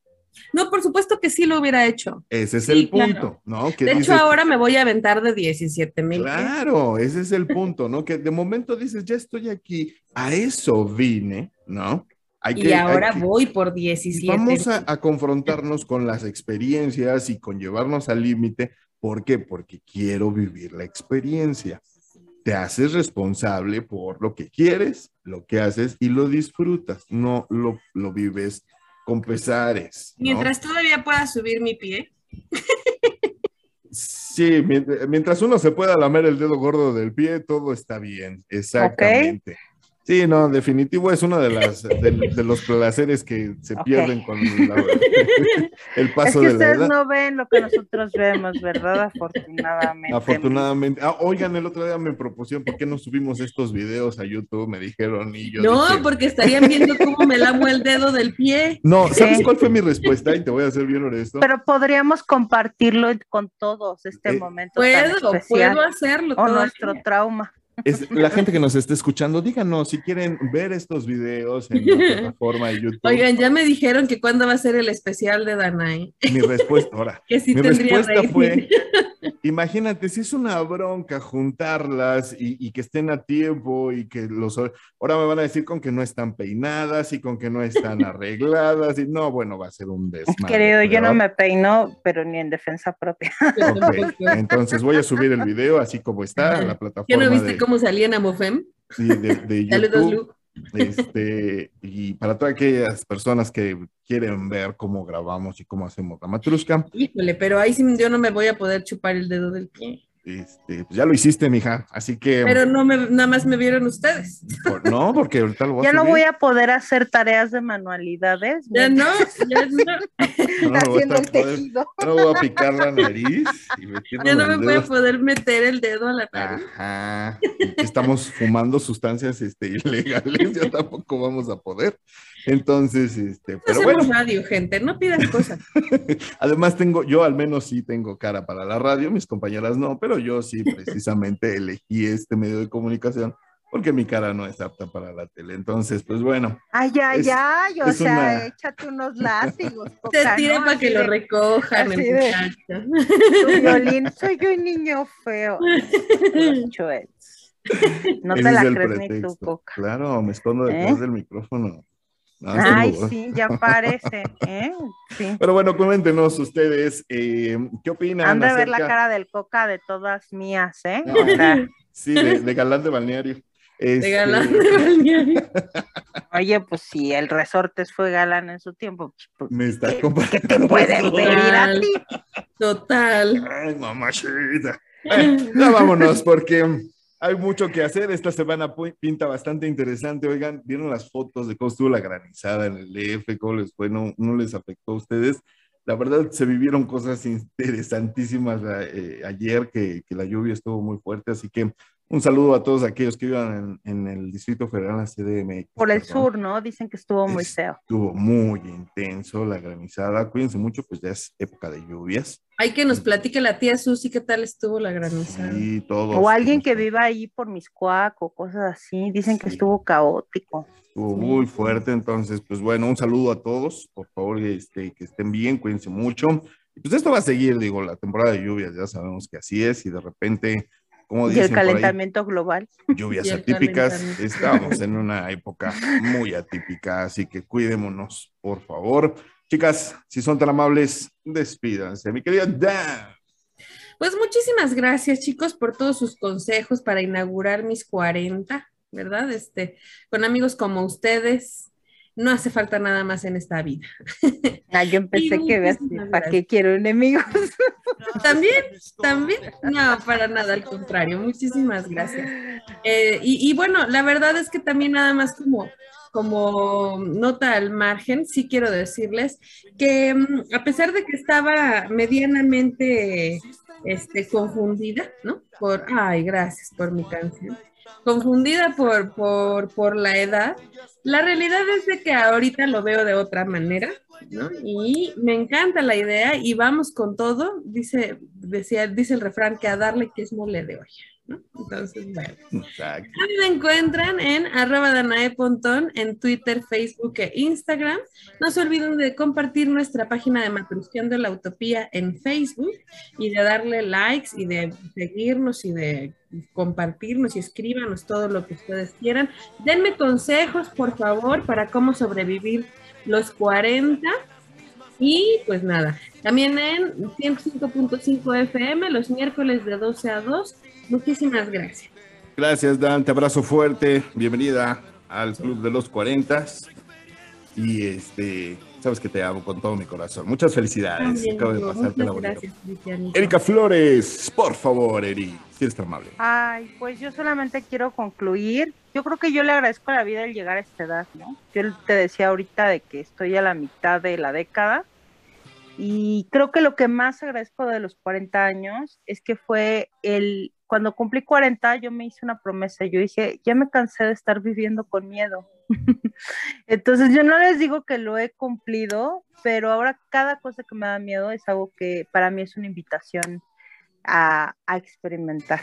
No, por supuesto que sí lo hubiera hecho. Ese es Sí, el claro. punto, ¿no? Que De hecho, ahora me voy a aventar de 17 mil. Claro, ese es el punto, ¿no? Que de momento dices, ya estoy aquí, a eso vine, ¿no? Hay Y que- hay ahora que- voy por 17. Vamos a, a confrontarnos con las experiencias y con llevarnos al límite. ¿Por qué? Porque quiero vivir la experiencia. Te haces responsable por lo que quieres, lo que haces y lo disfrutas. No lo, lo vives con pesares. ¿no? Mientras todavía pueda subir mi pie. Sí, mient- mientras uno se pueda lamer el dedo gordo del pie, todo está bien. Exactamente. Sí, no, definitivo es uno de, las, de, los placeres que se pierden con el paso es que de ustedes la edad. no ven lo que nosotros vemos, ¿verdad? Afortunadamente. Afortunadamente. Ah, oigan, el otro día me propusieron por qué no subimos estos videos a YouTube, me dijeron y yo No, dije, porque estarían viendo cómo me lamo el dedo del pie. No, ¿sabes Sí. cuál fue mi respuesta? Y te voy a ser bien honesto. Pero podríamos compartirlo con todos este Eh, momento tan Puedo, especial. puedo hacerlo. o todavía. nuestro trauma. Es, la gente que nos esté escuchando, díganos si quieren ver estos videos en la plataforma de YouTube. Oigan, ya me dijeron que cuándo va a ser el especial de Danai. Mi respuesta, ahora, Que sí mi respuesta rating. fue, imagínate, si es una bronca juntarlas y, y que estén a tiempo y que los... Ahora me van a decir con que no están peinadas y con que no están arregladas y no, bueno, va a ser un desmadre. Creo, yo no me peino, pero ni en defensa propia. Entonces voy a subir el video así como está a la plataforma ¿Ya no viste de, cómo salía en Amofem? sí, de- de Saludos, YouTube. Lu. Este, y para todas aquellas personas que quieren ver cómo grabamos y cómo hacemos la matrusca, Híjole, pero ahí sí yo no me voy a poder chupar el dedo del pie. Este, pues ya lo hiciste, mija. Así que, Pero no me, nada más me vieron ustedes. por- no, porque ahorita lo voy a Ya no voy a poder hacer tareas de manualidades. Ya no, ya no, No, me voy a haciendo el poder- tejido. no voy a picar la nariz. y ya no me voy a poder meter el dedo a la nariz. Ajá. Estamos fumando sustancias este, ilegales, ya tampoco vamos a poder. Entonces, este, pero Hacemos bueno, radio, gente, no pidan cosas. además tengo, yo al menos sí tengo cara para la radio, mis compañeras no, pero yo sí precisamente elegí este medio de comunicación porque mi cara no es apta para la tele. Entonces, pues bueno, Ay, ay, Es- ay, o es sea, una- échate unos látigos. Te tira ¿no? para que lo de, recojan, el de- muchacho. Tu violín, soy un niño feo. No ese te la crees ni tu coca. Claro, me escondo detrás ¿Eh? del micrófono. No, Ay, sí, ya parece, ¿eh? Sí. Pero bueno, coméntenos ustedes eh, qué opinan. Han de ver la acerca- cara del coca de todas mías, ¿eh? No. O sea, Sí, de, de galán de balneario. De Este, galán de balneario. oye, pues si el resortes fue galán en su tiempo, pues, Me está ¿qué compartiendo. te pueden pedir a ti? Total. Ay, mamachita. Eh, ya vámonos, porque hay mucho que hacer. Esta semana pinta bastante interesante. Oigan, ¿vieron las fotos de cómo estuvo la granizada en el DF? ¿Cómo les fue? ¿No, no les afectó a ustedes? La verdad, se vivieron cosas interesantísimas eh, ayer, que, que la lluvia estuvo muy fuerte. Así que un saludo a todos aquellos que vivan en, en el Distrito Federal, la CDMX. Por el perdón. sur, ¿no? Dicen que estuvo muy feo. Estuvo muy intenso la granizada. Cuídense mucho, pues ya es época de lluvias. Hay que nos platique la tía Susi qué tal estuvo la granizada. Sí, todos. O alguien que viva ahí por Miscuac o cosas así, dicen que estuvo caótico. Estuvo muy fuerte, entonces, pues bueno, un saludo a todos, por favor, este, que estén bien, cuídense mucho. Y pues esto va a seguir, digo, la temporada de lluvias, ya sabemos que así es, y de repente, como Y dicen el por ahí, calentamiento global. lluvias Y el atípicas, estamos en una época muy atípica, así que cuidémonos, por favor. Chicas, si son tan amables, despídanse. Mi querida Dan. Pues muchísimas gracias, chicos, por todos sus consejos para inaugurar mis 40, ¿verdad? Este, con amigos como ustedes, no hace falta nada más en esta vida. Ah, yo empecé que veas, ¿para qué quiero enemigos? También, también, no, para nada, al contrario, muchísimas gracias. Eh, y, y bueno, la verdad es que también nada más como, como nota al margen, sí quiero decirles que mm, a pesar de que estaba medianamente este, confundida, ¿no? Por, ay, gracias por mi canción. Confundida por, por, por la edad, la realidad es de que ahorita lo veo de otra manera, ¿no? Y me encanta la idea y vamos con todo, dice, decía, dice el refrán que a darle que es mole de olla, ¿no? Entonces, bueno. Exacto. Me encuentran en arroba Danae Pontón en Twitter, Facebook e Instagram. No se olviden de compartir nuestra página de Matrusqueando de la Utopía en Facebook y de darle likes y de seguirnos y de compartirnos y escríbanos todo lo que ustedes quieran. Denme consejos, por favor, para cómo sobrevivir los 40. Y pues nada, también en 105.5 FM los miércoles de 12 a 2. Muchísimas gracias. Gracias, Dan. Te abrazo fuerte. Bienvenida al Club de los 40. Y este, sabes que te amo con todo mi corazón. Muchas felicidades. Acabo de pasarte la gracias, Cristianito. Erika Flores, por favor, Eri, si eres tan amable. Ay, pues yo solamente quiero concluir. Yo creo que yo le agradezco a la vida el llegar a esta edad, ¿no? Yo te decía ahorita de que estoy a la mitad de la década y creo que lo que más agradezco de los 40 años es que fue el, cuando cumplí 40 yo me hice una promesa, yo dije, ya me cansé de estar viviendo con miedo. Entonces yo no les digo que lo he cumplido, pero ahora cada cosa que me da miedo es algo que para mí es una invitación a, a experimentar.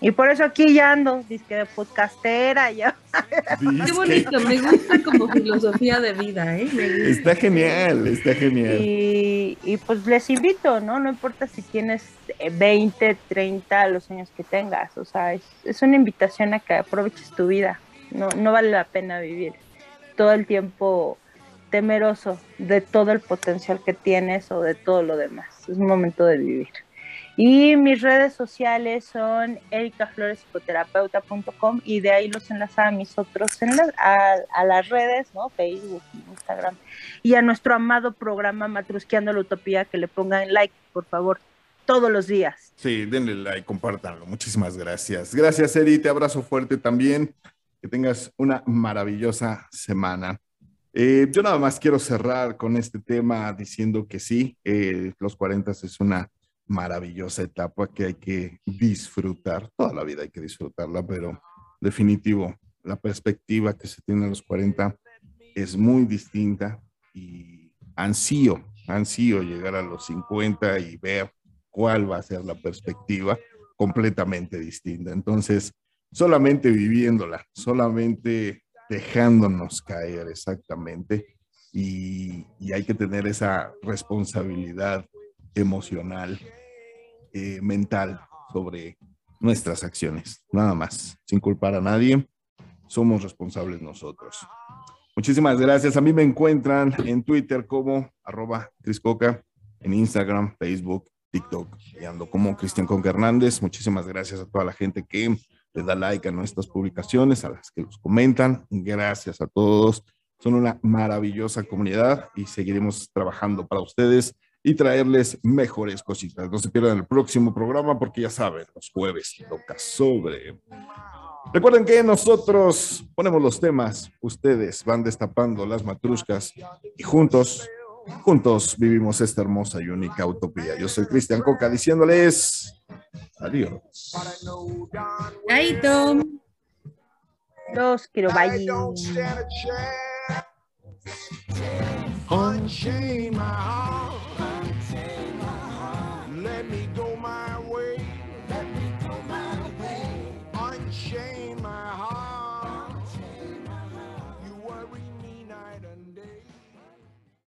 Y por eso aquí ya ando, disque de podcastera, ya. Qué bonito, me gusta como filosofía de vida, ¿eh? Está genial, está genial. Y, y pues les invito, ¿no? No importa si tienes eh, 20, 30, los años que tengas, o sea, es, es una invitación a que aproveches tu vida. No, no vale la pena vivir todo el tiempo temeroso de todo el potencial que tienes o de todo lo demás. Es un momento de vivir. Y mis redes sociales son ericaflorespsicoterapeuta.com y de ahí los enlazaba a mis otros enla- a, a las redes, ¿no? Facebook, Instagram y a nuestro amado programa Matrusqueando la Utopía que le pongan like, por favor, todos los días. Sí, denle like, compártanlo. Muchísimas gracias. Gracias, Eri. Abrazo fuerte también. Que tengas una maravillosa semana. Eh, yo nada más quiero cerrar con este tema diciendo que sí, eh, los 40 es una maravillosa etapa que hay que disfrutar. Toda la vida hay que disfrutarla, pero definitivo, la perspectiva que se tiene a los 40 es muy distinta y ansío, ansío llegar a los 50 y ver cuál va a ser la perspectiva completamente distinta. Entonces, solamente viviéndola, solamente dejándonos caer exactamente y, y hay que tener esa responsabilidad emocional, eh, mental sobre nuestras acciones, nada más, sin culpar a nadie, somos responsables nosotros. Muchísimas gracias. A mí me encuentran en Twitter como arroba Criscoca, en Instagram, Facebook, TikTok, y ando como Cristian Conca Hernández. Muchísimas gracias a toda la gente que le da like a nuestras publicaciones, a las que los comentan. Gracias a todos. Son una maravillosa comunidad y seguiremos trabajando para ustedes y traerles mejores cositas. No se pierdan el próximo programa porque ya saben, los jueves toca sobre. Recuerden que nosotros ponemos los temas, ustedes van destapando las matruscas y juntos, juntos vivimos esta hermosa y única utopía. Yo soy Cristian Coca diciéndoles adiós. Ahí, Tom. Los quiero, bye. Unchain my heart.